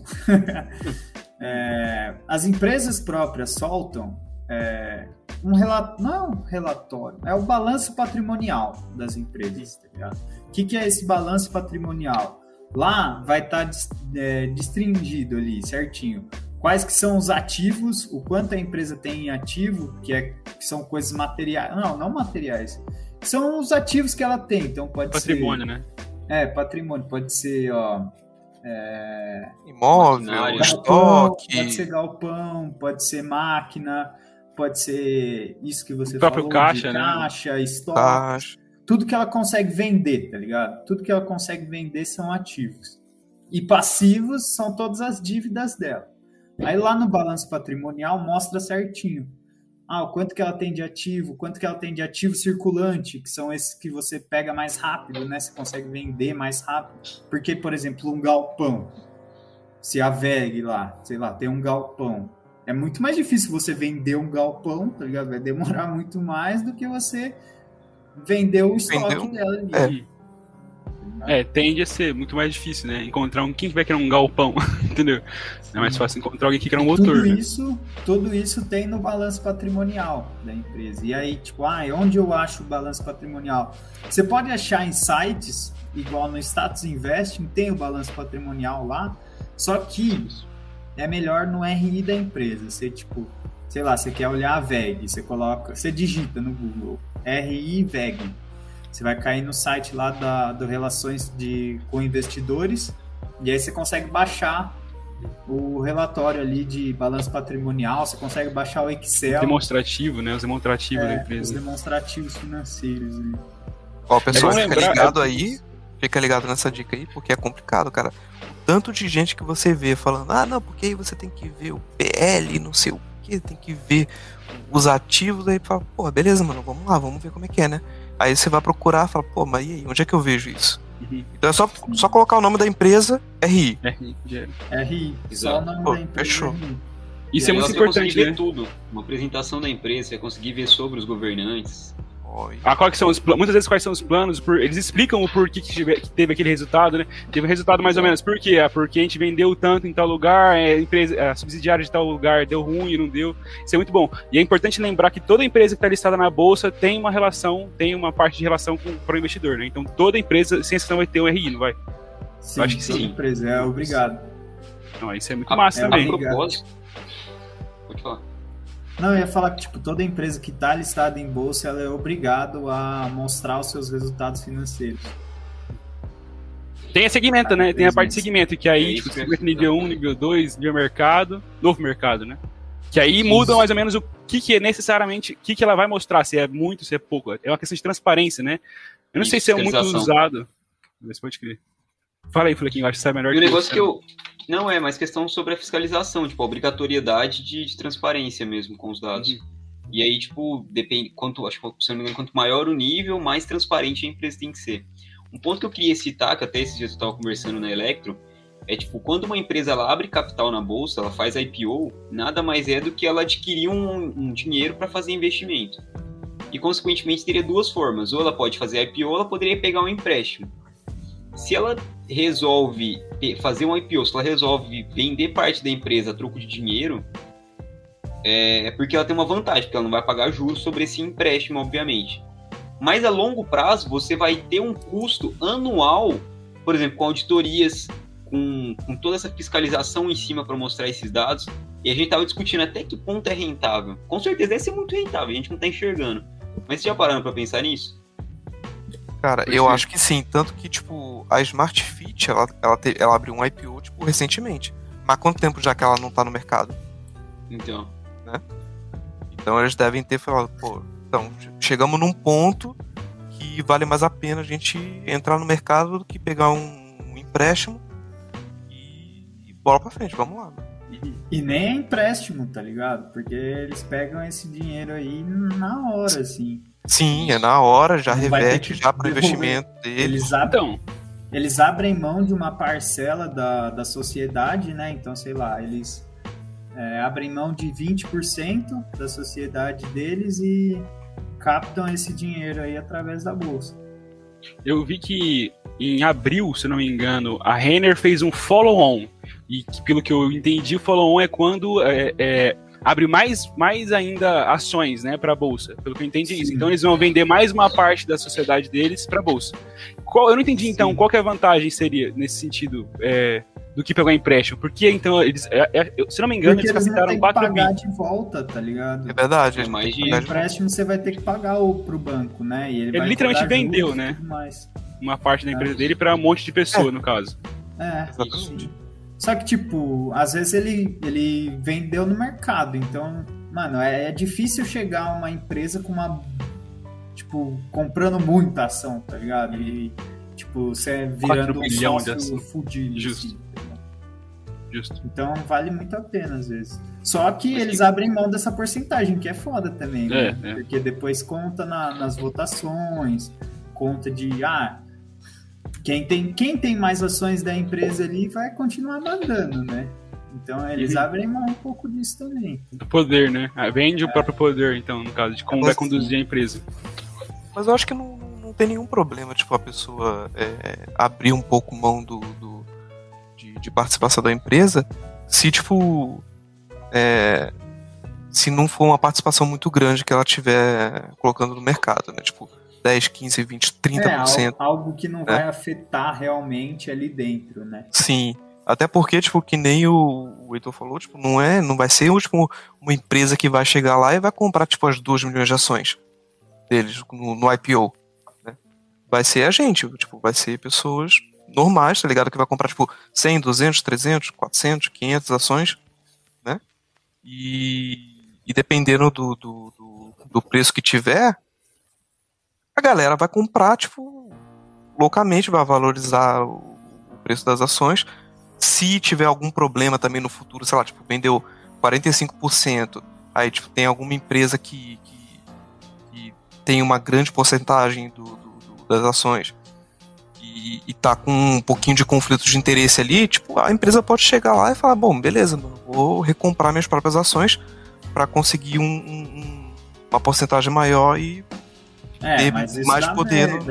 é, as empresas próprias soltam é, um relatório, não é um relatório, é o balanço patrimonial das empresas, tá ligado? O que, que é esse balanço patrimonial? Lá vai estar tá, é, destringido ali, certinho. Quais que são os ativos, o quanto a empresa tem em ativo, que, é, que são coisas materiais. Não, não materiais. São os ativos que ela tem. Então pode patrimônio, ser. Patrimônio, né? É, patrimônio. Pode ser, ó. É... Imóvel, galpão, estoque. Pode ser galpão, pode ser máquina, pode ser isso que você o próprio falou, caixa, né? caixa, estoque. Caixa. Tudo que ela consegue vender, tá ligado? Tudo que ela consegue vender são ativos. E passivos são todas as dívidas dela. Aí lá no balanço patrimonial mostra certinho. Ah, o quanto que ela tem de ativo, quanto que ela tem de ativo circulante, que são esses que você pega mais rápido, né? Você consegue vender mais rápido. Porque, por exemplo, um galpão, se a VEG lá, sei lá, tem um galpão, é muito mais difícil você vender um galpão, tá ligado? Vai demorar muito mais do que você vender o estoque Vendeu? dela ali. É. É, tende a ser muito mais difícil, né? Encontrar um. Quem vai querer um galpão? Entendeu? É mais fácil encontrar alguém que quer um motor. Tudo né? isso, tudo isso tem no balanço patrimonial da empresa. E aí, tipo, ah, onde eu acho o balanço patrimonial? Você pode achar em sites, igual no Status Investing, tem o balanço patrimonial lá, só que é melhor no RI da empresa. Você, tipo, sei lá, você quer olhar a VEG, você coloca, você digita no Google RI VEG você vai cair no site lá da, do Relações de, com Investidores e aí você consegue baixar o relatório ali de balanço patrimonial, você consegue baixar o Excel. Demonstrativo, né? Os demonstrativos é, da empresa. Os demonstrativos financeiros. Né? Ó, pessoal, é fica lembrar, ligado aí, fica ligado nessa dica aí, porque é complicado, cara. Tanto de gente que você vê falando, ah, não, porque aí você tem que ver o PL, não sei o que, tem que ver os ativos, aí fala, pô, beleza, mano, vamos lá, vamos ver como é que é, né? Aí você vai procurar e fala, pô, mas e aí, onde é que eu vejo isso? Uhum. Então é só, só colocar o nome da empresa, RI. RI, RI. Só o nome pô, da empresa. Fechou. Isso é muito importante, né? ver tudo. Uma apresentação da empresa, você conseguir ver sobre os governantes, ah, quais são os Muitas vezes quais são os planos, por... eles explicam o porquê que, que teve aquele resultado, né? Teve um resultado mais ou menos. Por quê? Ah, porque a gente vendeu tanto em tal lugar, é, a, empresa, a subsidiária de tal lugar deu ruim, não deu. Isso é muito bom. E é importante lembrar que toda empresa que está listada na bolsa tem uma relação, tem uma parte de relação com, para o investidor, né? Então toda empresa, sem exceção, vai ter um RI, não vai? Sim, Eu acho que toda sim. empresa, é obrigado. Não, isso é muito a, massa é, também. A propósito, pode falar. Não, eu ia falar que tipo, toda empresa que está listada em bolsa ela é obrigado a mostrar os seus resultados financeiros. Tem a segmento, né? Tem a parte de segmento, que aí, é tipo, segmento nível 1, nível 2, nível mercado, novo mercado, né? Que aí muda mais ou menos o que, que é necessariamente, o que, que ela vai mostrar, se é muito, se é pouco. É uma questão de transparência, né? Eu não sei se é muito usado. Você pode crer. Fala aí, Flequinho, acho que é melhor e que o negócio que eu, não, é, mas questão sobre a fiscalização, tipo, a obrigatoriedade de, de transparência mesmo com os dados. Uhum. E aí, tipo, depende, quanto, acho que, se não me engano, quanto maior o nível, mais transparente a empresa tem que ser. Um ponto que eu queria citar, que até esses dias eu estava conversando na Electro, é tipo, quando uma empresa ela abre capital na bolsa, ela faz IPO, nada mais é do que ela adquirir um, um dinheiro para fazer investimento. E, consequentemente, teria duas formas. Ou ela pode fazer IPO, ou ela poderia pegar um empréstimo. Se ela resolve fazer um IPO, se ela resolve vender parte da empresa a troco de dinheiro, é, é porque ela tem uma vantagem, porque ela não vai pagar juros sobre esse empréstimo, obviamente. Mas a longo prazo, você vai ter um custo anual, por exemplo, com auditorias, com, com toda essa fiscalização em cima para mostrar esses dados. E a gente estava discutindo até que ponto é rentável. Com certeza deve ser muito rentável, a gente não está enxergando. Mas você já parando para pensar nisso? Cara, eu acho que sim. Tanto que, tipo, a Smart Fit, ela, ela, te, ela abriu um IPO, tipo, recentemente. Mas quanto tempo já que ela não tá no mercado? Então. Né? Então eles devem ter falado, pô, então, chegamos num ponto que vale mais a pena a gente entrar no mercado do que pegar um, um empréstimo e, e bola pra frente, vamos lá. E nem é empréstimo, tá ligado? Porque eles pegam esse dinheiro aí na hora, assim. Sim, é na hora, já reverte já para o investimento deles. Eles abrem, então. eles abrem mão de uma parcela da, da sociedade, né? Então, sei lá, eles é, abrem mão de 20% da sociedade deles e captam esse dinheiro aí através da bolsa. Eu vi que em abril, se não me engano, a Renner fez um follow-on. E pelo que eu entendi, o follow-on é quando é, é abre mais, mais ainda ações, né, para a bolsa. Pelo que eu entendi Sim. isso. Então eles vão vender mais uma parte da sociedade deles para a bolsa. Qual, eu não entendi então, Sim. então qual que a vantagem seria nesse sentido é, do que pegar empréstimo. Porque então eles, é, é, se não me engano, Porque eles captaram 4 mil. de volta, tá ligado? É verdade. É mais de empréstimo você vai ter que pagar o, pro banco, né? E ele, ele literalmente vendeu, né? Uma parte da empresa é. dele para um monte de pessoa, é. no caso. É, exatamente. Só que, tipo, às vezes ele, ele vendeu no mercado, então, mano, é, é difícil chegar uma empresa com uma. Tipo, comprando muita ação, tá ligado? E, tipo, você virando um sócio fudido. Justo. Assim. Justo. Então vale muito a pena às vezes. Só que Mas eles que... abrem mão dessa porcentagem, que é foda também, né? é, É. Porque depois conta na, nas votações, conta de ah, quem tem, quem tem mais ações da empresa ali vai continuar mandando, né? Então eles uhum. abrem mão um pouco disso também. Do poder, né? Ah, vende é. o próprio poder, então, no caso, de como vai conduzir a empresa. Mas eu acho que não, não tem nenhum problema, tipo, a pessoa é, abrir um pouco mão do, do de participação da empresa, se tipo é, se não for uma participação muito grande que ela tiver colocando no mercado, né? Tipo 10, 15, 20, 30%. É, algo que não né? vai afetar realmente ali dentro, né? Sim. Até porque, tipo, que nem o, o Heitor falou, tipo, não é, não vai ser tipo, uma empresa que vai chegar lá e vai comprar, tipo, as 2 milhões de ações deles no, no IPO. Né? Vai ser a gente, tipo, vai ser pessoas normais, tá ligado? Que vai comprar, tipo, 100, 200, 300, 400, 500 ações, né? E, e dependendo do, do, do, do preço que tiver, galera vai comprar, tipo, loucamente, vai valorizar o, preço das ações. Se tiver algum problema também no futuro, sei lá, tipo, vendeu 45%, aí, tipo, tem alguma empresa que, que, que tem uma grande porcentagem do, do das ações e, tá com um pouquinho de conflito de interesse ali, tipo, a empresa pode chegar lá e falar, bom, beleza, vou recomprar minhas próprias ações para conseguir um, um, uma porcentagem maior e é, ter mais poder.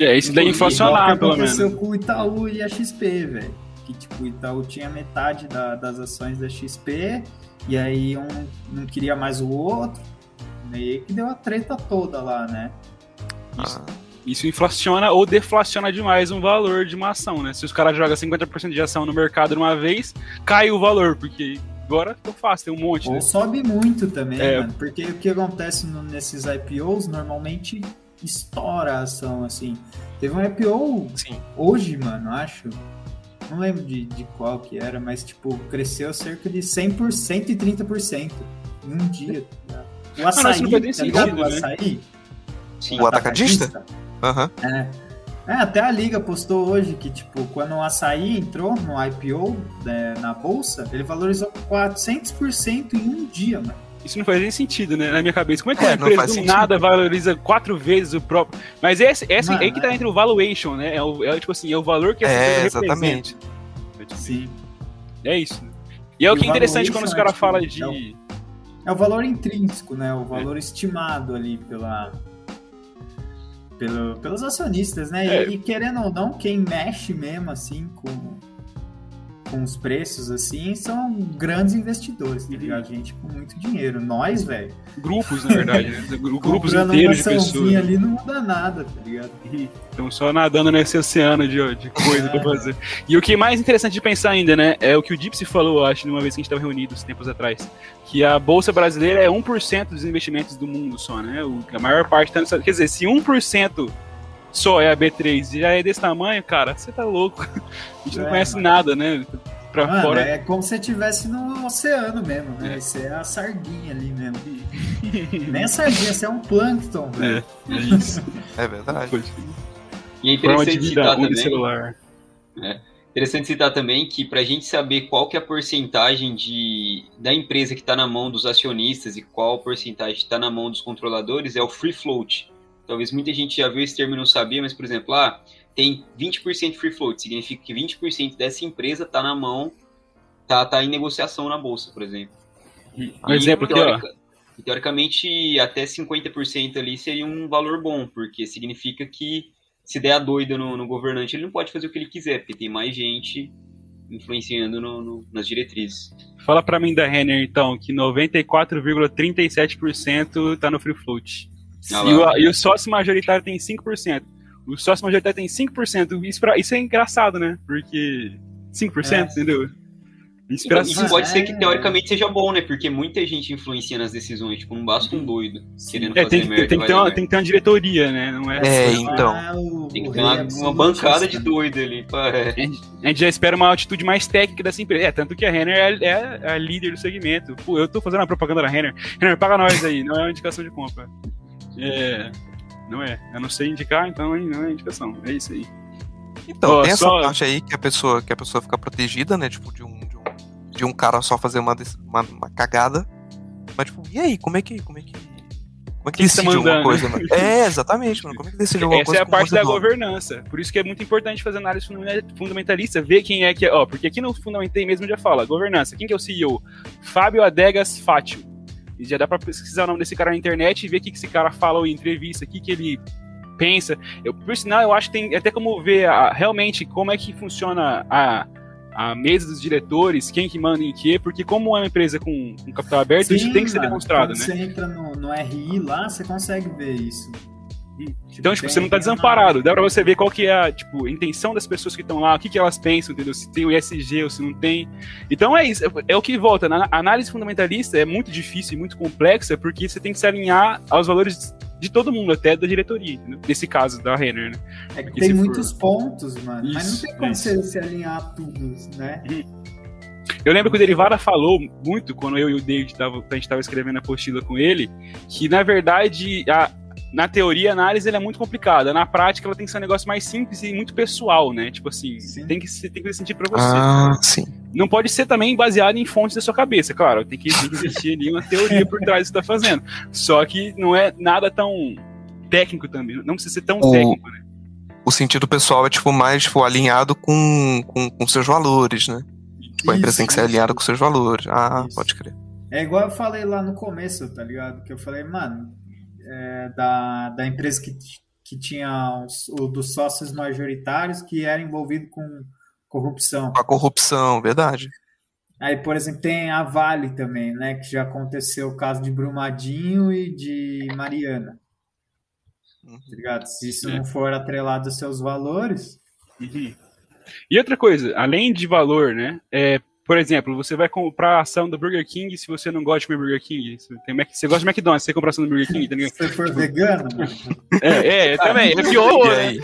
É, isso daí inflacionar, pelo menos. aconteceu com o Itaú e a XP, velho. Que tipo, o Itaú tinha metade da, das ações da XP, e aí um não queria mais o outro, meio que deu a treta toda lá, né? Isso. Ah. Isso inflaciona ou deflaciona demais um valor de uma ação, né? Se os caras jogam 50% de ação no mercado de uma vez, cai o valor, porque agora eu faço, tem um monte. Ou né? sobe muito também, é. mano, porque o que acontece no, nesses IPOs normalmente estoura a ação, assim. Teve um IPO Sim. hoje, mano, acho. Não lembro de, de qual que era, mas tipo, cresceu cerca de 100%, e 30% em um dia. Tá o açaí, ah, não, tá ligado? Sentido, o né? açaí? Sim, o atacadista? atacadista? Uhum. É. É, até a Liga postou hoje que, tipo, quando o açaí entrou no IPO né, na bolsa, ele valorizou 400% em um dia, mano. Isso não faz nem sentido, né? Na minha cabeça. Como é que é, uma empresa do nada valoriza quatro vezes o próprio. Mas esse, esse Mano, aí que tá é... entre o valuation, né? É, o, é tipo assim, é o valor que essa é, exatamente. Representa. Sim. É isso. E é o, que é interessante quando os caras é, falam de. É o, é o, valor intrínseco, né? O valor estimado ali pela, pelo, pelos acionistas, né? É. E, e, querendo ou não, quem mexe mesmo assim com, com os preços assim são grandes investidores, tá ligado? Gente com muito dinheiro. Nós, velho. Grupos, na verdade. Né? Grupos inteiros de pessoas. ali não muda nada, tá ligado? Estão só nadando nesse oceano de, de coisa é. pra fazer. E o que é mais interessante de pensar ainda, né? É o que o Dipsy falou, acho, numa vez que a gente estava reunidos tempos atrás. Que a Bolsa Brasileira é 1% dos investimentos do mundo só, né? O, a maior parte tá no Quer dizer, se 1% só é a B3 e já é desse tamanho, cara, você tá louco. A gente é, não conhece mano. nada, né? Pra mano, fora. É como se você estivesse no oceano mesmo, né? É. Você é a sardinha ali mesmo. Nem a sardinha, você é um plâncton, velho. É, é isso. é verdade. E é interessante citar também. Celular. É. Interessante citar também que para a gente saber qual que é a porcentagem de, da empresa que está na mão dos acionistas e qual porcentagem está na mão dos controladores é o free float. Talvez muita gente já viu esse termo e não sabia, mas, por exemplo, lá ah, tem 20% free float, significa que 20% dessa empresa está na mão, tá, tá em negociação na bolsa, por exemplo. Um exemplo teórica, aqui, ó. Teoricamente, até 50% ali seria um valor bom, porque significa que se der a doida no, no, governante, ele não pode fazer o que ele quiser, porque tem mais gente influenciando no, no, nas diretrizes. Fala para mim da Renner, então, que 94,37% tá no free float. Ah, e, o, e, o, sócio majoritário tem 5%. O sócio majoritário tem 5%. Isso, pra, isso é engraçado, né? Porque 5%, é. entendeu? Inspiração. Isso pode ser que é. teoricamente seja bom, né? Porque muita gente influencia nas decisões, tipo, não basta um doido querendo é, fazer tem, merda. Tem que, ter uma, tem que ter uma diretoria, né? Não é, é então. Ah, tem que ter uma, uma bancada de doido ali. A, gente, a, gente, já espera uma atitude mais técnica dessa empresa. É, tanto que a Renner é, é a líder do segmento. Pô, eu tô fazendo a propaganda da Renner. Renner, paga nós aí, não é uma indicação de compra. É. Não é. Eu não sei indicar, então não é indicação. É isso aí. Então, tem essa parte aí que a pessoa que a pessoa fica protegida, né? Tipo, de um de um cara só fazer uma, uma, uma cagada. Mas, tipo, e aí, como é que. Como é que. Como é que, que decide tá alguma coisa, mano? É, exatamente, mano. Como é que decide alguma Essa coisa? Essa é a parte da governança. Por isso que é muito importante fazer análise fundamentalista, ver quem é que é. Ó, porque aqui no Fundamentei mesmo já fala, governança. Quem que é o CEO? Fábio Adegas Fátio. E já dá pra pesquisar o nome desse cara na internet e ver o que, que esse cara fala em entrevista, o que, que ele pensa. Eu, por sinal, eu acho que tem até como ver a, realmente como é que funciona a a mesa dos diretores, quem que manda em quê, porque como é uma empresa com, com capital aberto, Sim, isso tem que ser demonstrado, quando né? Você entra no, no RI lá, você consegue ver isso. Tipo, então, tipo, você não está desamparado. Dá para você ver qual que é a tipo, intenção das pessoas que estão lá, o que, que elas pensam, entendeu? Se tem o ESG ou se não tem. Então é isso. É, o que volta. Na análise fundamentalista é muito difícil e muito complexa, porque você tem que se alinhar aos valores de todo mundo, até da diretoria, entendeu? Nesse caso da Renner, né? É que tem muitos for... pontos, mano. Isso, mas não tem como você se alinhar a tudo, né? Eu lembro que o Derivada falou muito, quando eu e o David tava, a gente estava escrevendo a apostila com ele, que na verdade a, na teoria, a análise é muito complicada. Na prática, ela tem que ser um negócio mais simples e muito pessoal, né? Tipo assim, tem que, tem que fazer sentido pra você. Ah, sim. Não pode ser também baseado em fontes da sua cabeça, claro. Tem que, existir ali uma teoria por trás do que você tá fazendo. Só que não é nada tão técnico também. Não precisa ser tão o, técnico, né? O sentido pessoal é, tipo, mais tipo, alinhado com, com, com seus valores, né? Tipo, a empresa tem que ser alinhada com seus valores. Ah, isso. pode crer. É igual eu falei lá no começo, tá ligado? Que eu falei, mano, é, da, da empresa que, que tinha os, o dos sócios majoritários que era envolvido com corrupção. A corrupção, verdade. Aí, por exemplo, tem a Vale também, né? Que já aconteceu o caso de Brumadinho e de Mariana. Uhum. Tá? Se isso é. não for atrelado aos seus valores. Uhum. E outra coisa, além de valor, né? É, por exemplo, você vai comprar a ação do Burger King se você não gosta de comer Burger King. Você, tem Mac, você gosta de McDonald's, você compra a ação do Burger King, tá ligado? Se você for vegano, É, é, também. É pior, né?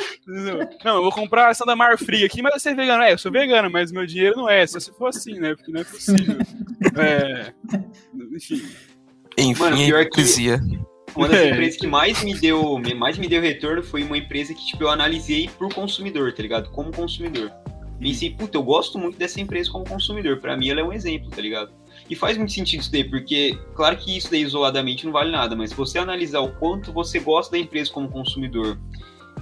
Não, eu vou comprar a ação da Marfrig aqui, mas você é vegano. É, eu sou vegano, mas meu dinheiro não é. Só se for assim, né? Porque não é possível. É, enfim. Enfim, Mano, pior que uma das é. empresas que mais me deu mais me deu retorno foi uma empresa que tipo eu analisei por consumidor, tá ligado? Como consumidor. Pensei, puta, eu gosto muito dessa empresa como consumidor. Para mim, ela é um exemplo, tá ligado? E faz muito sentido isso daí, porque, claro que isso daí isoladamente não vale nada, mas se você analisar o quanto você gosta da empresa como consumidor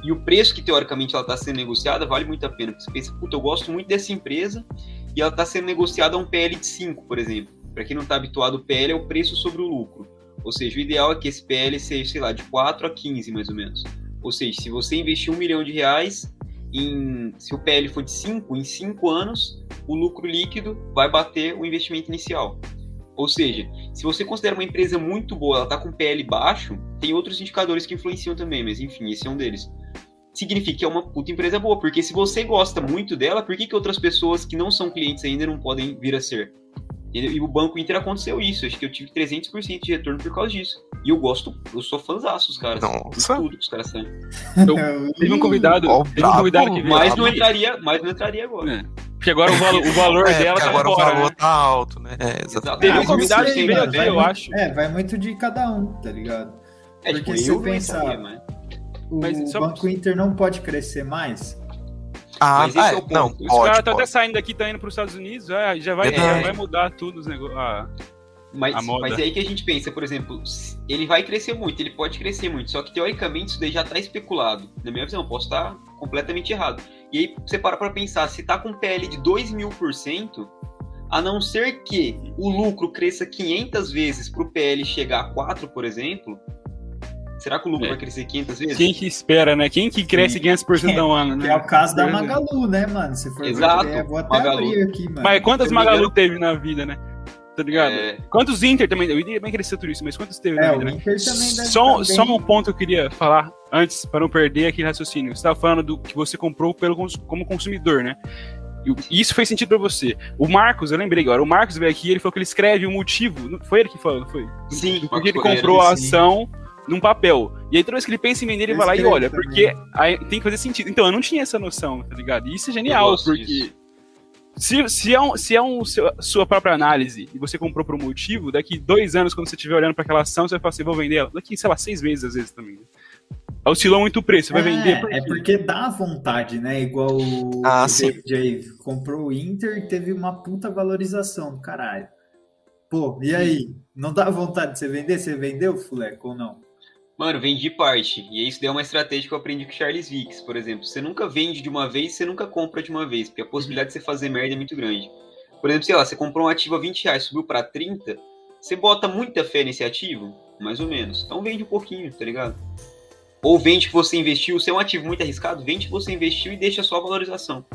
e o preço que teoricamente ela está sendo negociada, vale muito a pena. Porque você pensa, puta, eu gosto muito dessa empresa e ela está sendo negociada a um PL de 5, por exemplo. Para quem não está habituado, o PL é o preço sobre o lucro. Ou seja, o ideal é que esse PL seja, sei lá, de 4 a 15, mais ou menos. Ou seja, se você investir um milhão de reais, em, se o PL for de 5, em 5 anos, o lucro líquido vai bater o investimento inicial. Ou seja, se você considera uma empresa muito boa, ela está com PL baixo, tem outros indicadores que influenciam também, mas enfim, esse é um deles. Significa que é uma puta empresa boa, porque se você gosta muito dela, por que, que outras pessoas que não são clientes ainda não podem vir a ser? E o Banco Inter aconteceu isso. Acho que eu tive 300% de retorno por causa disso. E eu gosto, eu sou fãzaço dos caras. Nossa. tudo que os caras têm. teve um convidado. Oh, teve um convidado que veio. Mas não entraria, mas não entraria agora. É. Porque agora o, valo, o valor é, dela tá agora fora, o valor né? tá alto, né? É, exatamente. Teve um convidado que veio até, eu acho. É, vai muito de cada um, tá ligado? É, Porque tipo, se você pensar, mas... o mas só... Banco Inter não pode crescer mais, ah, Mas esse ah, é o ponto. Não, Os caras estão até saindo daqui, estão indo para os Estados Unidos, é, já, vai, já vai mudar tudo os negócios. Ah, mas, mas é aí que a gente pensa, por exemplo, ele vai crescer muito, ele pode crescer muito, só que teoricamente isso daí já está especulado. Na minha visão, posso estar completamente errado. E aí você para para pensar, se está com PL de 2 mil por cento, a não ser que o lucro cresça 500 vezes para o PL chegar a 4, por exemplo, Será que o lucro É. vai crescer 500 vezes? Quem que espera, né? Quem que cresce 500% ao ano, Que né? é o caso da Verdade. Magalu, né, mano? Se for Exato, ver, eu vou até Magalu. abrir aqui, mano. Mas quantas me Magalu teve na vida, né? Tá ligado? É, Quantos Inter também? Eu iria bem crescer tudo isso, mas quantos teve É, na o vida, né? Inter também deve Só, tá só um ponto que eu queria falar antes, para não perder aquele raciocínio. Você estava falando do que você comprou pelo, como consumidor, né? E isso fez sentido pra você. O Marcos, eu lembrei agora, o Marcos veio aqui ele falou que ele escreve o motivo. não- Foi ele que falou, não foi? Sim, Porque ele comprou a sim. Num papel. E aí toda vez que ele pensa em vender, ele vai lá e olha, também. porque aí tem que fazer sentido. Então, eu não tinha essa noção, tá ligado? E isso é genial, porque. disso. Se, se é, um, se é um, seu- sua própria análise e você comprou por um motivo, daqui dois anos, quando você estiver olhando para aquela ação, você vai falar assim: vou vender ela. Daqui, sei lá, seis meses às vezes também. Oscilou muito o preço, você vai é, vender. por É porque dá vontade, né? Igual o Ah, aí comprou o Inter e teve uma puta valorização do caralho. Pô, e aí? Não dá vontade de você vender? Você vendeu, Fuleco, ou não? Mano, vendi parte. E isso daí é uma estratégia que eu aprendi com o Charles Vicks, por exemplo. Você nunca vende de uma vez, você nunca compra de uma vez, porque a possibilidade de você fazer merda é muito grande. Por exemplo, sei lá, você comprou um ativo a 20 reais, subiu pra 30, você bota muita fé nesse ativo? Mais ou menos. Então vende um pouquinho, tá ligado? Ou vende que você investiu, se é um ativo muito arriscado, vende que você investiu e deixa só a valorização.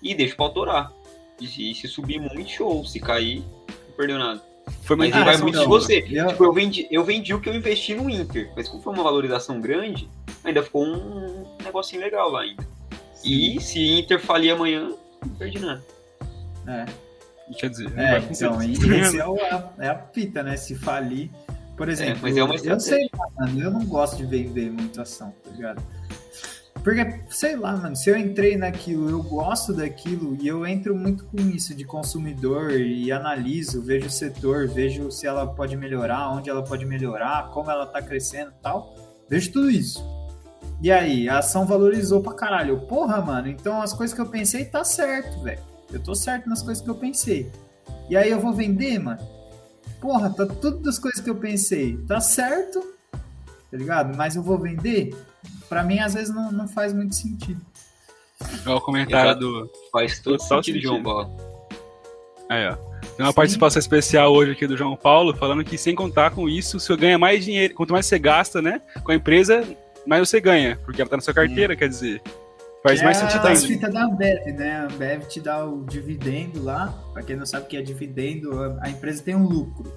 E deixa pra autorar. E se subir muito, show. Se cair, não perdeu nada. Foi Mas muito aí vai Ah, muito de você. eu- Tipo, eu vendi, eu vendi o que eu investi no Inter, mas como foi uma valorização grande, ainda ficou um negocinho legal lá ainda. E se Inter falir amanhã, não perdi nada. É, Quer dizer, é então, e esse é, o, a, é a fita, né? Se falir. Por exemplo, mas é uma eu sei eu não gosto de vender muito ação, tá ligado? Porque, sei lá, mano, se eu entrei naquilo, eu gosto daquilo e eu entro muito com isso de consumidor e analiso, vejo o setor, vejo se ela pode melhorar, onde ela pode melhorar, como ela tá crescendo e tal. Vejo tudo isso. E aí, a ação valorizou pra caralho. Porra, mano, então as coisas que eu pensei tá certo, velho. Eu tô certo nas coisas que eu pensei. E aí eu vou vender, mano. Porra, tá tudo das coisas que eu pensei. Tá certo, tá ligado? Mas eu vou vender? Pra mim, às vezes, não, não faz muito sentido. Olha o comentário Exato. do. Faz todo sentido, sentido. João Paulo. Aí, ó. Tem uma Sim. participação especial hoje aqui do João Paulo, falando que sem contar com isso, você ganha mais dinheiro. Quanto mais você gasta, né? Com a empresa, mais você ganha. Porque ela tá na sua carteira, quer dizer. Faz Que mais é sentido ainda. fitas da Ambev, né? A Ambev te dá o dividendo lá. Pra quem não sabe o que é dividendo, a- a empresa tem um lucro.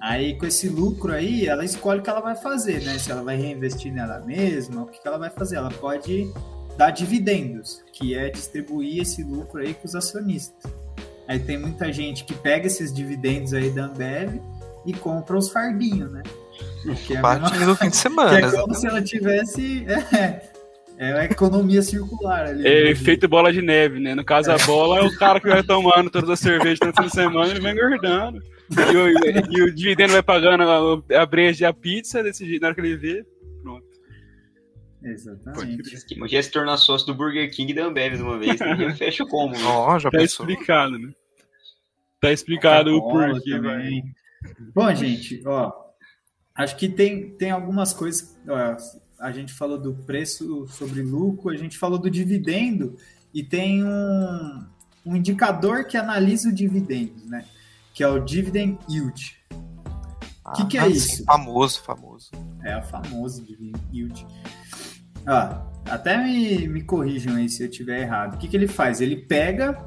Aí, com esse lucro aí, ela escolhe o que ela vai fazer, né? Se ela vai reinvestir nela mesma, o que que ela vai fazer? Ela pode dar dividendos, que é distribuir esse lucro aí com os acionistas. Aí tem muita gente que pega esses dividendos aí da Ambev e compra os fardinhos, né? Que é mesma Partinho do fim de que semana. é como exatamente. se ela tivesse. É, é a economia circular ali. É né? efeito bola de neve, né? No caso, a bola é o cara que vai tomando todas as cervejas no fim de semana, ele vai engordando. E o, e o dividendo vai pagando a, a breja e a pizza desse jeito, na hora que ele vê. Pronto. Exatamente. Imagina se tornar sócio do Burger King e da Ambev de uma vez. Né? Fecha como? né? Ó, já Tá pensou? explicado, né? Tá explicado o Coca-Cola porquê. Bom, gente, ó, acho que tem, tem algumas coisas. ó, a gente falou do preço sobre lucro, a gente falou do dividendo e tem um, um indicador que analisa o dividendo, né? Que é o dividend yield. que que é Ah, sim, isso? Famoso, famoso. É o famoso dividend yield. Ó, até me, me corrijam aí se eu estiver errado. O que, que ele faz? Ele pega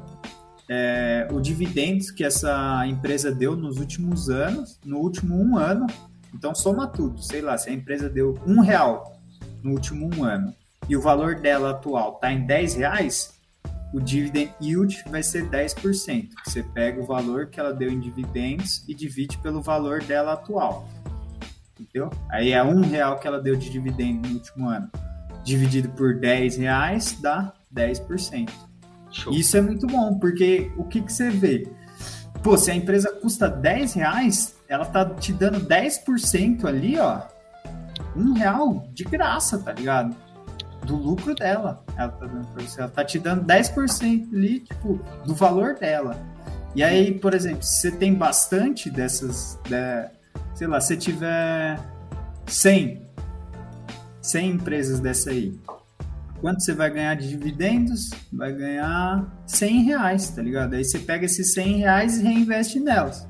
é, o dividendos que essa empresa deu nos últimos anos, no último um ano. Então soma tudo. Sei lá, se a empresa deu um real no último um ano e o valor dela atual está em 10 reais, o dividend yield vai ser 10%. Você pega o valor que ela deu em dividendos e divide pelo valor dela atual. Entendeu? Aí é um real que ela deu de dividendo no último ano. Dividido por 10 reais dá 10%. Show. Isso é muito bom, porque o que, que você vê? Pô, se a empresa custa 10 reais, ela tá te dando 10% ali, ó. Um real de graça, tá ligado? Do lucro dela. Ela tá dando pra você. Ela tá te dando 10% ali, tipo, do valor dela. E aí, por exemplo, se você tem bastante dessas. né, sei lá, se tiver 100, 100 empresas dessa aí, quanto você vai ganhar de dividendos? Vai ganhar 100 reais, tá ligado? Aí você pega esses 100 reais e reinveste nelas.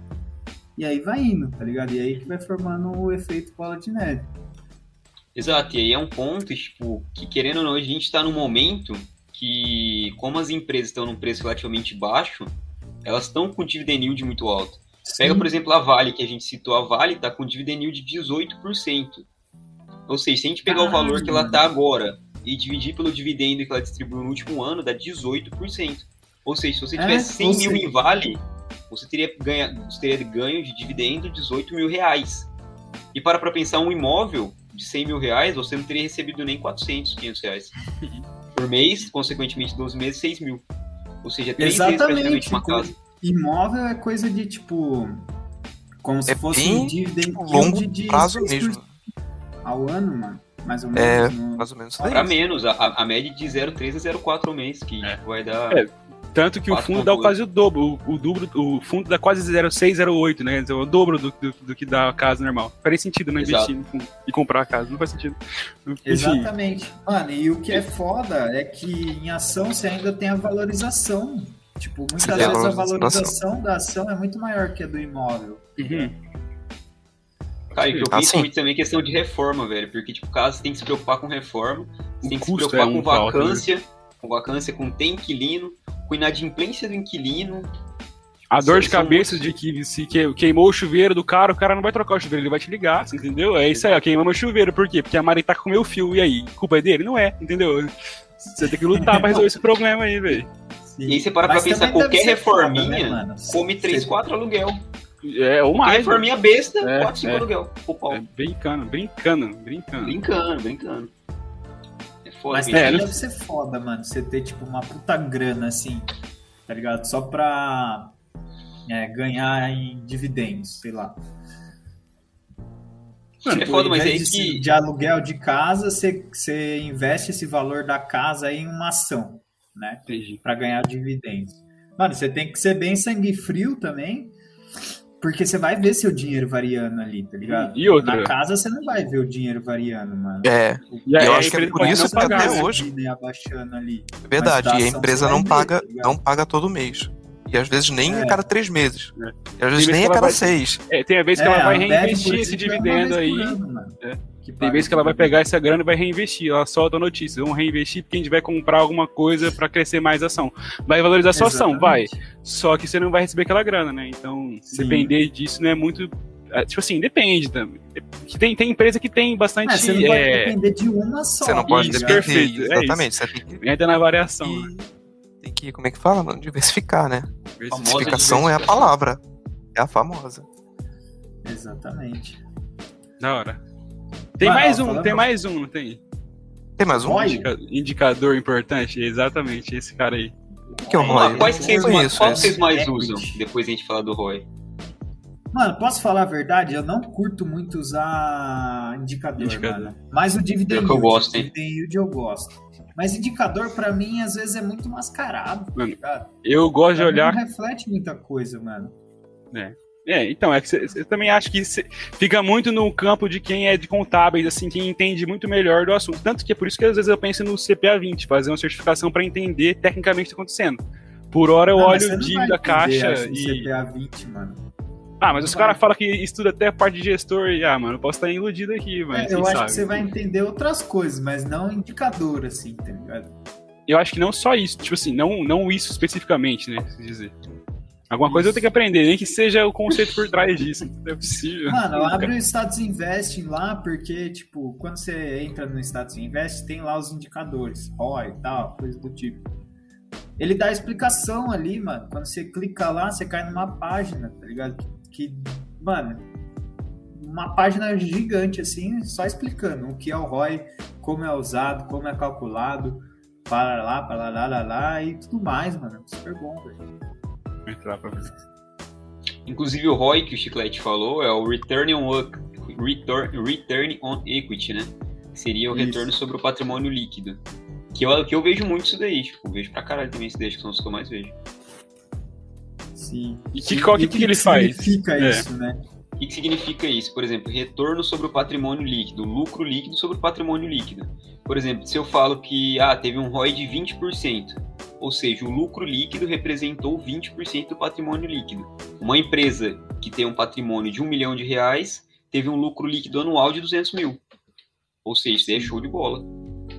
E aí vai indo, tá ligado? E aí que vai formando o efeito bola de neve. Exato, e aí é um ponto, tipo, que querendo ou não, a gente está num momento que, como as empresas estão num preço relativamente baixo, elas estão com dividend yield muito alto. Sim. Pega, por exemplo, a Vale, que a gente citou, a Vale está com dividend yield de 18%. Ou seja, se a gente pegar ah, o valor que ela está agora e dividir pelo dividendo que ela distribuiu no último ano, dá 18%. Ou seja, se você tivesse é, 100 mil em Vale, você teria, ganha, você teria ganho de dividendo 18 mil reais. E para para pensar, um imóvel de 100 mil reais, você não teria recebido nem 400, 500 reais. Por mês, consequentemente, 12 meses, 6 mil. Ou seja, três vezes praticamente uma casa. Imóvel é coisa de, tipo, como se é fosse um dividend longo de prazo mesmo. Ao ano, mano. Mais ou é, menos. É, no... mais ou menos. Para menos, a, a média de 0,3 a 0,4 ao mês, que é. vai dar. É, tanto que o fundo dá quase o dobro. O, o, dobro, o fundo dá quase 0,6, 0,8, né? Dizer, o dobro do, do, do, que dá a casa normal. Faria sentido não Exato. investir no fundo e comprar a casa. Não faz sentido. Exatamente. Mano, e o que é foda é que em ação você ainda tem a valorização. Tipo, muitas vezes a valorização da ação é muito maior que a do imóvel. Uhum. Cara, e eu penso assim. muito também é questão de reforma, velho. Porque, tipo, casa tem que se preocupar com reforma, tem que se preocupar é um com vacância, alto, né? Com vacância, com tem inquilino, com inadimplência do inquilino. A dor de cabeça de que se queimou o chuveiro do cara, o cara não vai trocar o chuveiro, ele vai te ligar, entendeu? É isso aí, ó, queimou meu chuveiro, por quê? Porque a Mari tá com meu fio, e aí? Culpa é dele? Não é, entendeu? Você tem que lutar pra resolver esse problema aí, velho. E aí você para Mas pra pensar, qualquer reforminha foda, né, come 3, 4 aluguel. É, ou mais. Reforminha besta, é, 4, 5 é, aluguel. É, brincando, brincando, brincando. Brincando, brincando. Foda. Mas é, deve ser foda, mano. Você ter, tipo, uma puta grana, assim, tá ligado? Só pra é, ganhar em dividendos, sei lá. Mano, tipo, é foda, mas aí de, que... de aluguel de casa, você, você investe esse valor da casa em uma ação, né? Para ganhar dividendos. Mano, você tem que ser bem sangue frio também porque você vai ver seu dinheiro variando ali, tá ligado? E outra? Na casa você não vai ver o dinheiro variando, mano. É. E aí, eu acho que é por isso que até hoje. Abaixando ali. É verdade, e a empresa não paga, ver, tá não paga todo mês. E às vezes nem é. a cada três meses. É. E às vezes nem a cada vai... seis. É, tem a vez que ela é, vai reinvestir esse dividendo aí. Ano, é. Tem vezes que ela vai pegar essa grana e vai reinvestir. Ela solta a notícia. Vamos reinvestir porque a gente vai comprar alguma coisa para crescer mais a ação. Vai valorizar sua ação, vai. Só que você não vai receber aquela grana, né? Então, Sim. depender disso não é muito. É, tipo assim, depende também. Tem, tem empresa que tem bastante. É, você não pode é... depender de uma só. Você não pode isso, depender. Perfeito, é exatamente. Você tem que... Entra na variação. E... Né? Tem que, como é que fala, mano? Diversificar, né? Diversificação é a palavra. É a famosa. Exatamente. Da hora. Tem mais um, tem mais um, não tem? Tem mais um? Indica, indicador importante, exatamente, esse cara aí. O que é o ROI? Quais vocês, mais, qual vocês mais usam? Depois a gente falar do ROI. Mano, posso falar a verdade? Eu não curto muito usar indicador, indicador. mano. Mas o dividend yield, eu gosto, hein? dividend yield eu gosto. Mas indicador, para mim, às vezes é muito mascarado, tá mano, tá Eu gosto pra de olhar... Não reflete muita coisa, mano. É. É, então, é que eu também acho que fica muito no campo de quem é de contábeis, assim, quem entende muito melhor do assunto. Tanto que é por isso que às vezes eu penso no CPA 20, fazer uma certificação para entender tecnicamente o que está acontecendo. Por hora eu não, olho o dívida, caixa e. CPA 20, mano. Ah, mas não os caras falam que estuda até a parte de gestor e, ah, mano, eu posso estar iludido aqui, mas. É, eu acho sabe. que você vai entender outras coisas, mas não indicador, assim, tá ligado? Eu acho que não só isso, tipo assim, não, não isso especificamente, né? Dizer. Alguma coisa eu tenho que aprender, nem que seja o conceito por trás disso. Não é possível. Mano, abre o Status Investing lá, porque, tipo, quando você entra no Status Invest, tem lá os indicadores, ROI e tal, coisa do tipo. Ele dá explicação ali, mano. Quando você clica lá, você cai numa página, tá ligado? Que, que mano, uma página gigante, assim, só explicando o que é o ROI, como é usado, como é calculado, para lá, para lá, lá, lá, e tudo mais, mano. Super bom, velho entrar pra ver. Inclusive o ROI que o Chiclete falou é o Return on, return, return on Equity, né? Que seria o isso. retorno sobre o patrimônio líquido. Que eu, que eu vejo muito isso daí, tipo, eu vejo pra caralho também isso daí, que são os que eu mais vejo. Sim. E que, qual, que, que, que ele faz? significa é. isso, né? O que, que significa isso? Por exemplo, retorno sobre o patrimônio líquido, lucro líquido sobre o patrimônio líquido. Por exemplo, se eu falo que ah, teve um ROI de 20%, ou seja, o lucro líquido representou 20% do patrimônio líquido. Uma empresa que tem um patrimônio de um milhão de reais teve um lucro líquido anual de 200 mil. Ou seja, isso é show de bola.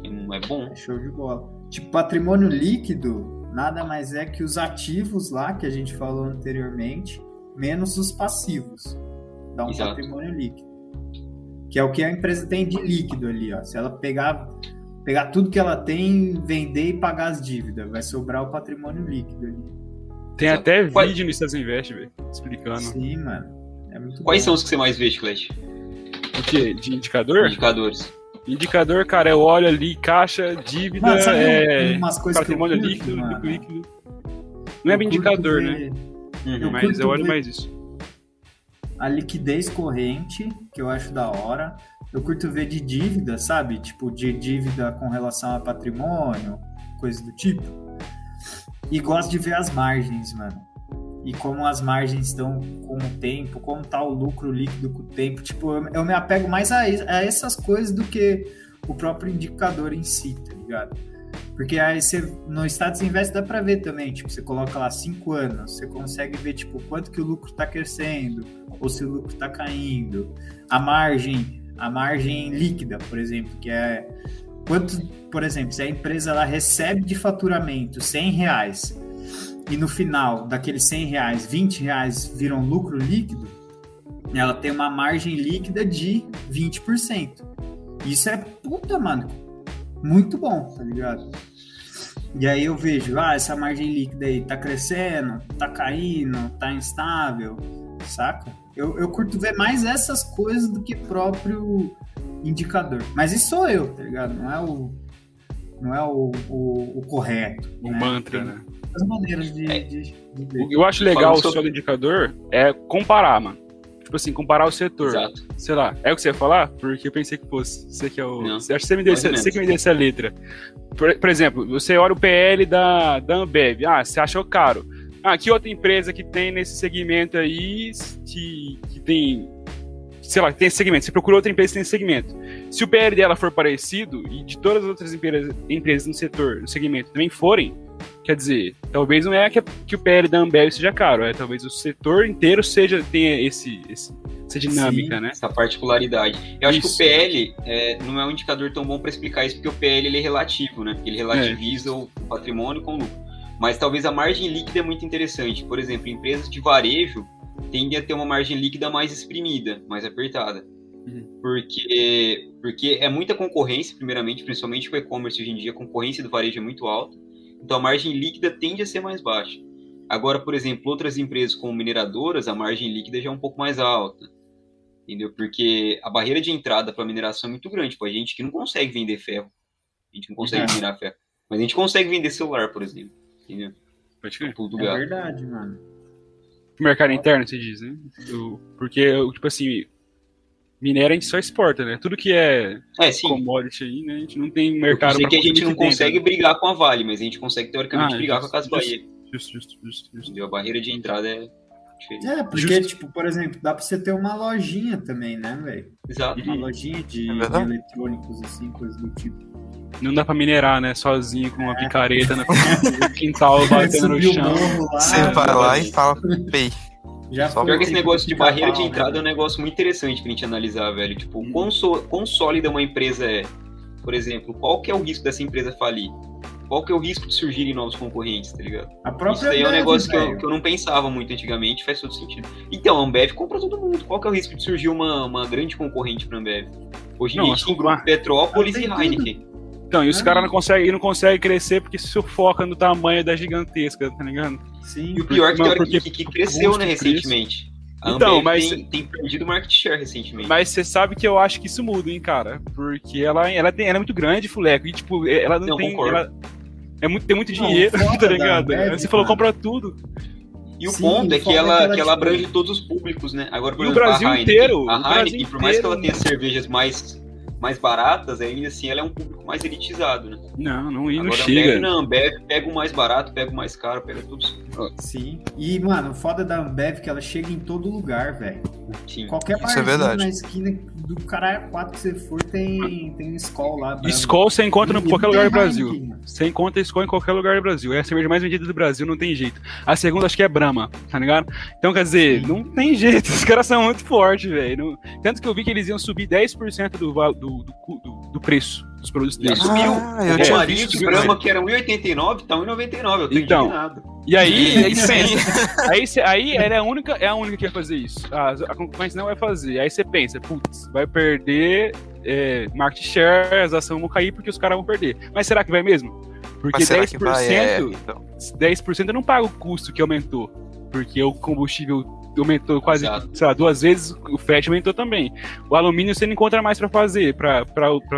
Não é bom. É show de bola. Tipo, patrimônio líquido nada mais é que os ativos lá que a gente falou anteriormente, menos os passivos. Dá um Exato. patrimônio líquido. Que é o que a empresa tem de líquido ali, ó. Se ela pegar, pegar tudo que ela tem, vender e pagar as dívidas, vai sobrar o patrimônio líquido ali. Tem Exato. até Qual- vídeo no Estados Invest, velho, explicando. Sim, mano. É muito Quais bom. são os que você mais vê, Chiclete? O quê? De indicador? Indicadores. Indicador, cara, eu olho ali, caixa, dívida, Mano, sabe é, umas coisas que eu patrimônio curto, líquido, mano? líquido. Não é Eu indicador, né? ver Uhum. Mas curto eu olho ver- mais isso. A liquidez corrente, que eu acho da hora. Eu curto ver de dívida, sabe? Tipo, de dívida com relação a patrimônio, coisa do tipo. E gosto de ver as margens, mano. E como as margens estão com o tempo, como tá o lucro líquido com o tempo. Tipo, eu, eu me apego mais a, a essas coisas do que o próprio indicador em si, tá ligado? Porque aí você, no Status Invest dá pra ver também, tipo, você coloca lá 5 anos, você consegue ver, tipo, quanto que o lucro tá crescendo, ou se o lucro tá caindo. A margem, a margem líquida, por exemplo, que é quanto, por exemplo, se a empresa ela recebe de faturamento 100 reais e no final daqueles 100 reais, 20 reais viram lucro líquido, ela tem uma margem líquida de 20%. Isso é puta, mano, muito bom, tá ligado? E aí eu vejo, ah, essa margem líquida aí tá crescendo, tá caindo, tá instável, saca? Eu, eu curto ver mais essas coisas do que próprio indicador. Mas isso sou eu, tá ligado? Não é o, não é o, o, o correto. O né? mantra, Tem né? As maneiras de, de, de ver. O que eu acho legal sobre- do indicador é comparar, mano. Tipo assim, comparar o setor. Exato. Sei lá, é o que você ia falar? Porque eu pensei que fosse. Você que é o. Não, Você acha que você me ou você que me desse a letra. Por, por exemplo, você olha o PL da, da Ambev. Ah, você achou caro. Ah, que outra empresa que tem nesse segmento aí que, que tem. Sei lá, que tem esse segmento. Você procura outra empresa que tem esse segmento. Se o PL dela for parecido e de todas as outras empresas, empresas no setor, no segmento também forem, quer dizer, talvez não é que, que o PL da Ambev seja caro, é talvez o setor inteiro seja tenha esse, esse- essa dinâmica, Sim. né? Essa particularidade. Eu acho Isso. que o PL é, não é um indicador tão bom para explicar isso, porque o PL ele é relativo, né? Ele relativiza o patrimônio com o lucro. Mas talvez a margem líquida é muito interessante. Por exemplo, empresas de varejo tendem a ter uma margem líquida mais exprimida, mais apertada. Uhum. Porque, porque é muita concorrência, primeiramente, principalmente com o e-commerce hoje em dia, a concorrência do varejo é muito alta. Então a margem líquida tende a ser mais baixa. Agora, por exemplo, outras empresas como mineradoras, a margem líquida já é um pouco mais alta. Entendeu? Porque a barreira de entrada para mineração é muito grande. Pô, a gente que não consegue vender ferro. A gente não consegue É. minerar ferro. Mas a gente consegue vender celular, por exemplo. Entendeu? Pode crer. Pulo do É gato. verdade, mano. Mercado interno, você diz, né? Eu- porque, eu, tipo assim, minério a gente só exporta, né? Tudo que é É, sim. commodity aí, né? A gente não tem Eu mercado sei pra que a gente não dentro, consegue né? brigar com a Vale, mas a gente consegue teoricamente Ah, brigar justo, com a Casa justo. Bahia. Justo, justo, justo, justo. A barreira de entrada é diferente. É, porque, Justo. tipo, por exemplo, dá pra você ter uma lojinha também, né, velho? Exato. Uma lojinha de, É de eletrônicos, assim, coisas do tipo. Não dá pra minerar, né? Sozinho com uma É. picareta no quintal batendo no chão. lá, Você vai lá e fala, pay. já Só Pior que esse tempo negócio de barreira de pica-pau, entrada é um né? negócio muito interessante pra gente analisar, velho. Tipo, Hum. quão, so- quão sólida uma empresa é. Por exemplo, qual que é o risco dessa empresa falir? Qual que é o risco de surgirem novos concorrentes, tá ligado? A Isso daí é um negócio que eu, que eu não pensava muito antigamente, faz todo sentido. Então, a Ambev compra todo mundo. Qual que é o risco de surgir uma, uma grande concorrente pra Ambev? Hoje em dia a gente tem grupo Petrópolis e Heineken. Então, e os Ah. caras não conseguem não consegue crescer porque se sufoca no tamanho da gigantesca, tá ligado? Sim. E o pior é que, porque que, que cresceu, né, recentemente. A Então, mas- tem, tem perdido market share recentemente. Mas você sabe que eu acho que isso muda, hein, cara? Porque ela, ela, tem, ela é muito grande, fuleco. E, tipo, ela não, Não, tem. Ela é muito, tem muito Não, dinheiro, tá ligado? Ambev, você falou, compra tudo. E o Sim, ponto é que é ela, que ela, que ela abrange todos os públicos, né? Agora, por E o exemplo, Brasil a Heineken, inteiro, a Brasil Heineken, por mais que ela inteiro. tenha cervejas mais, mais baratas, ainda assim ela é um público mais elitizado, né? Não, não, e não Agora, chega. Não, Ambev pega o mais barato, pega o mais caro, pega tudo. Sim. E, mano, o foda da Ambev que ela chega em todo lugar, velho. Qualquer Isso é na esquina do caralho 4 que você for, tem, tem um Skol lá. bravo. Skol você encontra E em qualquer lugar do Brasil. Você encontra Skol em qualquer lugar do Brasil. É a cerveja mais vendida do Brasil, não tem jeito. A segunda acho que é Brahma, tá ligado? Então, quer dizer, Sim. não tem jeito. Os caras são muito fortes, velho. Tanto que eu vi que eles iam subir 10% do, do, do, do preço dos produtos deles. subiu. Ah, o eu tinha Romarinho visto de. Brahma, que era 1,89, tá 1,99. Eu tô Então, indignado. E aí, aí Sim. pensa, aí, cê- aí ela é a única, é a única que vai fazer isso. A, a concorrência não vai fazer. Aí você pensa, putz, vai perder é, market share, as ações vão cair porque os caras vão perder. Mas será que vai mesmo? Porque Mas será 10%, que vai? É, então. 10% não paga o custo que aumentou. Porque o combustível aumentou quase, Exato. sei lá, duas vezes, o frete aumentou também. O alumínio você não encontra mais para fazer, para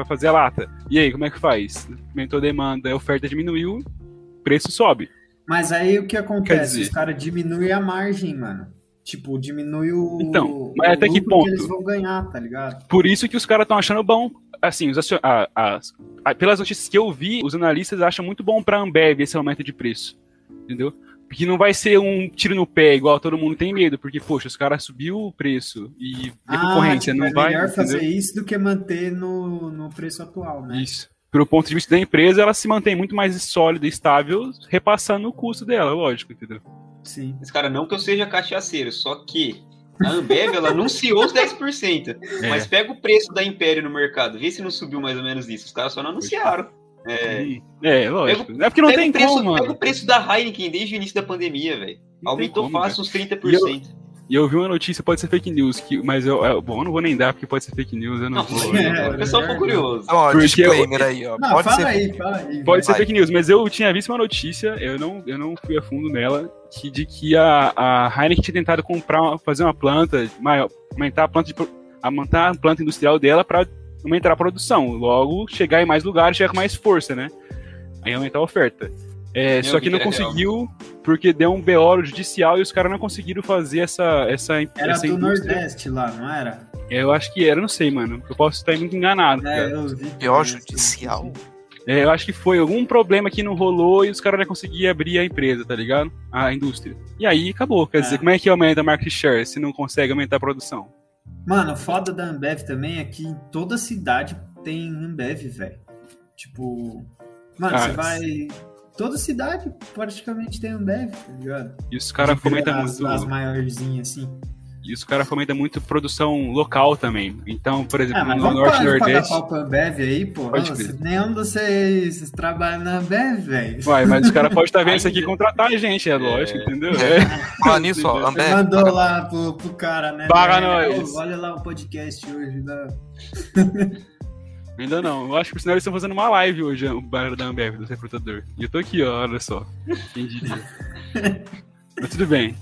fazer a lata. E aí, como é que faz? Aumentou a demanda, a oferta diminuiu, o preço sobe. Mas aí o que acontece? dizer- Os caras diminuem a margem, mano. Tipo, diminui o. Então, mas o até que ponto? eles vão ganhar, tá ligado? Por isso que os caras estão achando bom. Assim, os a- a- pelas notícias que eu vi, os analistas acham muito bom pra Ambev esse aumento de preço. Entendeu? Porque não vai ser um tiro no pé, igual todo mundo tem medo. Porque, poxa, os caras subiu o preço e a concorrência tipo, não é vai. melhor entendeu? fazer isso do que manter no, no preço atual, né? Isso. Pelo ponto de vista da empresa, ela se mantém muito mais sólida e estável, repassando o custo dela, lógico, entendeu? Sim. Mas, cara, não que eu seja cachaceiro, só que a Ambev, ela anunciou os 10%. É. Mas pega o preço da Império no mercado, vê se não subiu mais ou menos isso. Os caras só não anunciaram. É, É, lógico. é porque não tem preço, como, mano. o preço da Heineken desde o início da pandemia, velho. Aumentou como, fácil uns 30%. E eu vi uma notícia, pode ser fake news, que, mas eu, eu- bom, eu não vou nem dar porque pode ser fake news, eu não, Não, vou. É, o pessoal ficou curioso. Ó, Porque disclaimer aí, ó. Não, Pode fala ser. aí, fala aí. Pode ser Vai. fake news, mas eu tinha visto uma notícia, eu não, eu não fui a fundo nela, que, de que a, a Heineken tinha tentado comprar, fazer uma planta maior, aumentar a planta, de, aumentar a planta industrial dela para aumentar a produção, logo chegar em mais lugares, chegar com mais força, né? Aí aumentar a oferta. É, só que não conseguiu, porque deu um BO judicial e os caras não conseguiram fazer essa, essa, Era essa do indústria. Nordeste lá, não era? Eu acho que era, não sei, mano. Eu posso estar muito enganado. É, também, judicial? É, eu acho que foi algum problema que não rolou e os caras não conseguiam abrir a empresa, tá ligado? A indústria. E aí acabou. Quer É. dizer, como é que aumenta a market share se não consegue aumentar a produção? Mano, o foda da Ambev também é que toda cidade tem Ambev, velho. Tipo, mano, Ah, você vai. Toda cidade praticamente tem Ambev, tá ligado? E os caras fomentam as, muito. as maiorzinhas assim. E os caras fomentam muito produção local também. Então, por exemplo, Ah, no vamos Norte e de pagar Nordeste. pau pra Ambev aí, pô. Pode Nossa, nenhum de vocês, trabalham na Ambev, velho. Uai, mas os caras podem estar vendo isso aqui e contratar a gente, é lógico, entendeu? É. Falar nisso, ó, Ambev. Mandou paga- lá pro, pro cara, né? Paga velho? nós. Olha lá o podcast hoje da. Ainda não. Eu acho que por sinal eles estão fazendo uma live hoje, o bar da Ambev, do recrutador. E eu tô aqui, ó, olha só. Quem diria. Mas tudo bem.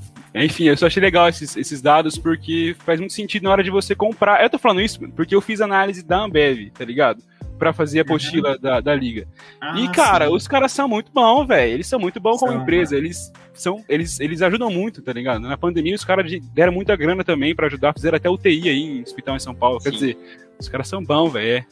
Enfim, eu só achei legal esses, esses dados porque faz muito sentido na hora de você comprar. Eu tô falando isso porque eu fiz análise da Ambev, tá ligado? Pra fazer a apostila da, da liga. Ah, e, cara, sim. os caras são muito bons, velho. Eles são muito bons como empresa. Eles são, eles, eles ajudam muito, tá ligado? Na pandemia, os caras de- deram muita grana também pra ajudar. Fizeram até UTI aí em hospital em São Paulo. Quer Sim. dizer, os caras são bons, velho. é.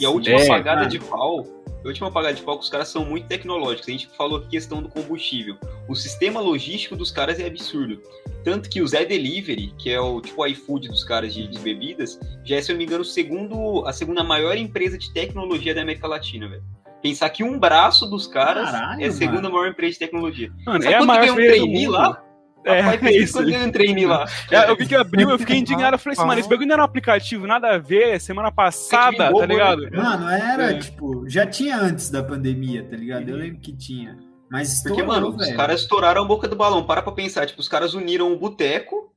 E a última É, pagada cara. de pau, a última pagada de que os caras são muito tecnológicos. A gente falou aqui questão do combustível. O sistema logístico dos caras é absurdo. Tanto que o Zé Delivery, que é o tipo iFood dos caras de, de bebidas, já é, se eu não me engano, o segundo, a segunda maior empresa de tecnologia da América Latina, velho. Pensar que um braço dos caras Caralho, é a segunda mano. maior empresa de tecnologia. Mano, Sabe é a maior ganha um trainee lá? É, Rapaz, é isso. quanto ganha um trainee lá. É, eu vi que abriu, eu fiquei indignado. Eu falei assim, mano, esse bagulho não era um aplicativo, nada a ver, semana passada, bobo, tá ligado? né? Mano, era, É. tipo, já tinha antes da pandemia, tá ligado? Eu lembro que tinha. Mas Porque, estourou, mano, os velho. caras estouraram a boca do balão. Para pra pensar, tipo, os caras uniram o boteco,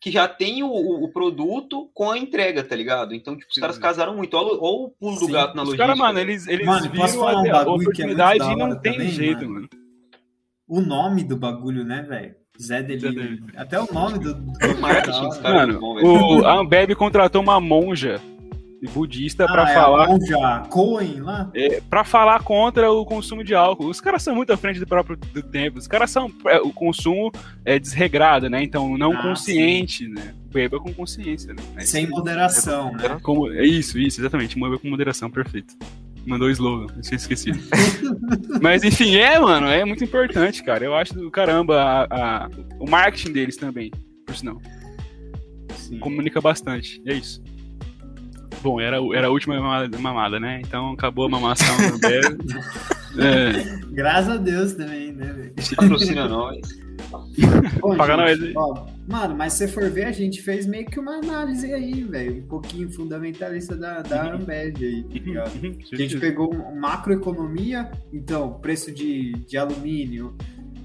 que já tem o, o- produto, com a entrega, tá ligado? Então, tipo, os caras casaram muito. Olha, o- olha o pulo do gato na Os logística. caras, mano, eles, eles Mano, posso viram falar um a, a bagulho que é muito oportunidade da e não tem também, jeito, mano? mano. O nome do bagulho, né, velho? Zé Delivery. Até o nome do. do O marketing dos da hora. caras é Mano, o, a Ambev contratou uma monja budista pra Ah, é falar a Monja Cohen lá? é, para falar contra o consumo de álcool. Os caras são muito à frente do próprio do tempo. Os caras são é, o consumo é desregrado, né? Então não Ah, consciente, né? Beba com consciência, né? É Sem moderação, né? Como, é isso, isso, exatamente. Beba com moderação, perfeito. Mandou o slogan, eu tinha esquecido. Mas enfim, é, mano, é muito importante, cara. Eu acho do caramba a- a- o marketing deles também, por sinal. Sim. Comunica bastante, é isso. Bom, era, era a última mamada, mamada, né? Então acabou a mamação do. É, Graças a Deus também, né, velho? Patrocina nós. Bom, Paga gente, ó, Mano, mas se for ver, a gente fez meio que uma análise aí, velho. Um pouquinho fundamentalista da, da Ambev aí, tá ligado? A gente pegou macroeconomia, então, preço de, de alumínio,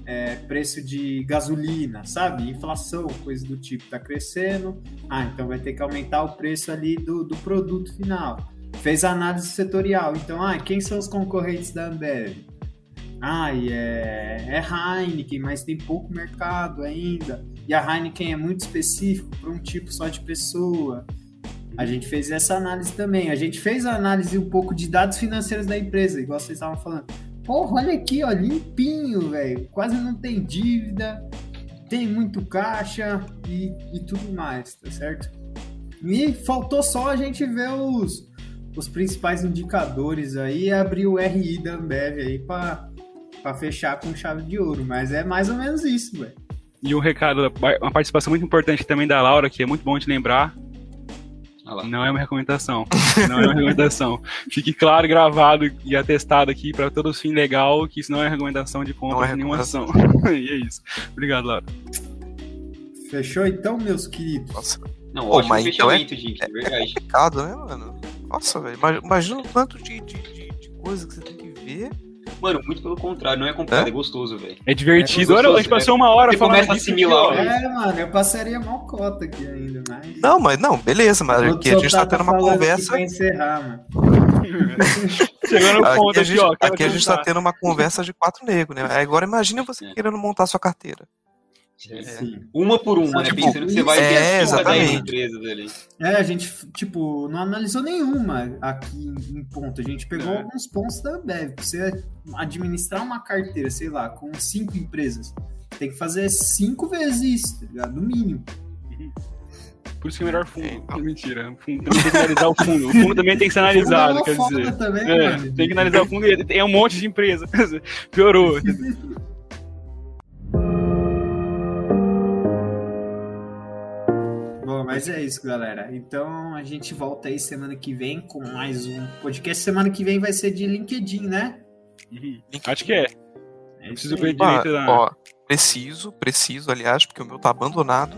é, preço de gasolina, sabe? Inflação, coisa do tipo, tá crescendo. Ah, então vai ter que aumentar o preço ali do, do produto final. Fez a análise setorial. Então, ah, quem são os concorrentes da Ambev? E é, é Heineken, mas tem pouco mercado ainda. E a Heineken é muito específico para um tipo só de pessoa. A gente fez essa análise também. A gente fez a análise um pouco de dados financeiros da empresa, igual vocês estavam falando. Porra, olha aqui, ó, limpinho, velho. Quase não tem dívida, tem muito caixa e, e tudo mais, tá certo? E faltou só a gente ver os, os principais indicadores aí e abrir o RI da Ambev aí para fechar com chave de ouro. Mas é mais ou menos isso, velho. E um recado, uma participação muito importante também da Laura, que é muito bom de lembrar. Ah. Não é uma recomendação. Não é uma recomendação. Fique claro, gravado e atestado aqui para todos os fins legal que isso não é recomendação de compra Não é de nenhuma ação. e é isso. Obrigado, Laura. Fechou então, meus queridos? Nossa, Não, Pô, ótimo mas então é- fechamento, gente, é verdade. pecado, né, mano? Nossa, velho. Imagina, imagina o tanto de, de, de, de coisa que você tem que ver. Mano, muito pelo contrário, não é complicado, É? é, gostoso, velho. É divertido. É Olha, a gente passou uma hora Você falando começa a assimilar, aqui, ó. É, mano, eu passaria mal cota aqui ainda, mas. Não, mas não, beleza, mas aqui a gente tá tendo uma aqui conversa. Pra encerrar, mano. Chegando no ponto Aqui a aqui, gente, ó. quero aqui a gente tá tendo uma conversa de quatro negros, né? Agora imagina você É. querendo montar sua carteira. É. Sim. Uma por uma, né? Tipo, Pensando que você vai é, ter as 10 exatamente. empresas ali. É, a gente, tipo, não analisou nenhuma aqui em ponto. A gente pegou É. alguns pontos da Bev. Pra você administrar uma carteira, sei lá, com cinco empresas, tem que fazer cinco vezes isso, tá ligado? No mínimo. Por isso que é melhor fundo. É, então. Mentira. Fundo tem que analisar o fundo. O fundo também tem que ser analisado, é quer uma foda dizer. Também, É, tem que analisar o fundo e tem um monte de empresa. Piorou. mas é isso, galera. Então a gente volta aí semana que vem com mais um podcast. Semana que vem vai ser de LinkedIn, né? Uhum. Acho que é. É Preciso ver direito da. ó, preciso, preciso, aliás, porque o meu tá abandonado.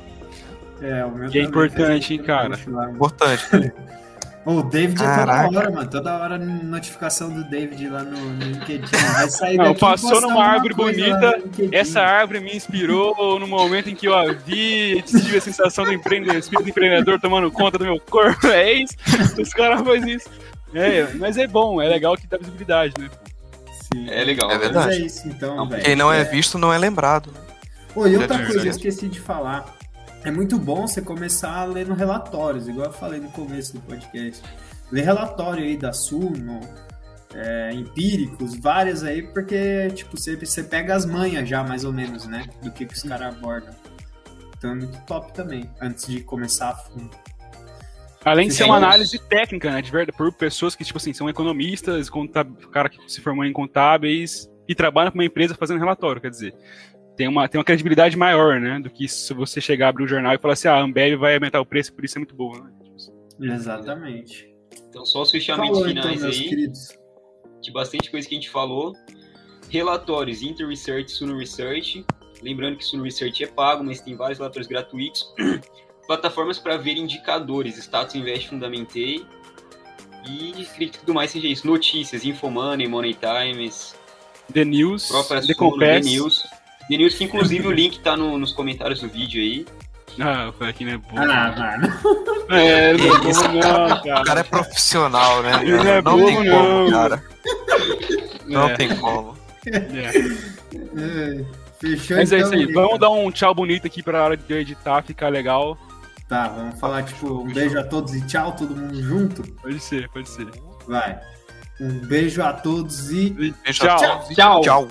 É, o meu Que é também importante, hein, cara? Importante. O David é Caraca. toda hora, mano. Toda hora notificação do David lá no, no LinkedIn. Vai sair Não, passou numa árvore bonita. Essa árvore me inspirou no momento em que eu a vi, tive a sensação do empre... espírito empreendedor tomando conta do meu corpo. É isso. Os caras fazem isso. É, mas é bom, é legal que dá visibilidade, né? Sim. É legal. É né? Mas verdade. é isso então, Não. Quem não é visto não é lembrado. né? Pô, e outra É coisa, eu esqueci de falar. É muito bom você começar lendo relatórios, igual eu falei no começo do podcast. Ler relatório aí da Suno, é, empíricos, vários aí, porque, tipo, você, você pega as manhas já, mais ou menos, né? Do que, que os caras abordam. Então é muito top também, antes de começar a fundo. Além de ser uma análise técnica, né? De verdade, por pessoas que, tipo assim, são economistas, contab... cara que se formou em contábeis e trabalham com uma empresa fazendo relatório, quer dizer. Tem uma, tem uma credibilidade maior, né? Do que se você chegar, abrir o jornal e falar assim, ah, a Ambev vai aumentar o preço, por isso é muito boa, né? Assim. Exatamente. Então, só os fechamentos Falou então, finais meus aí, queridos. de bastante coisa que a gente falou. Relatórios Inter Research, Suno Research. Lembrando que Suno Research é pago, mas tem vários relatórios gratuitos. Plataformas para ver indicadores, Status Invest Fundamentei. E acredito que tudo mais seja isso. Notícias, Infomoney, Money Times, The News, The Suno, The Compass. News. The News, que inclusive o link tá no- nos comentários do vídeo aí. Ah, foi aqui, né? Boa. Ah, mano. É, não é Esse bobo não, O cara é profissional, né? Ele não é não tem como, não. cara. Não É, tem como. é. É, Fechou Mas é então, isso aí. Nico? Vamos dar um tchau bonito aqui pra hora de eu editar, ficar legal. Tá, vamos falar tipo um beijo a todos e tchau, todo mundo junto? Pode ser, pode ser. Vai. Um beijo a todos e Beijo Tchau. a todos e Tchau. tchau.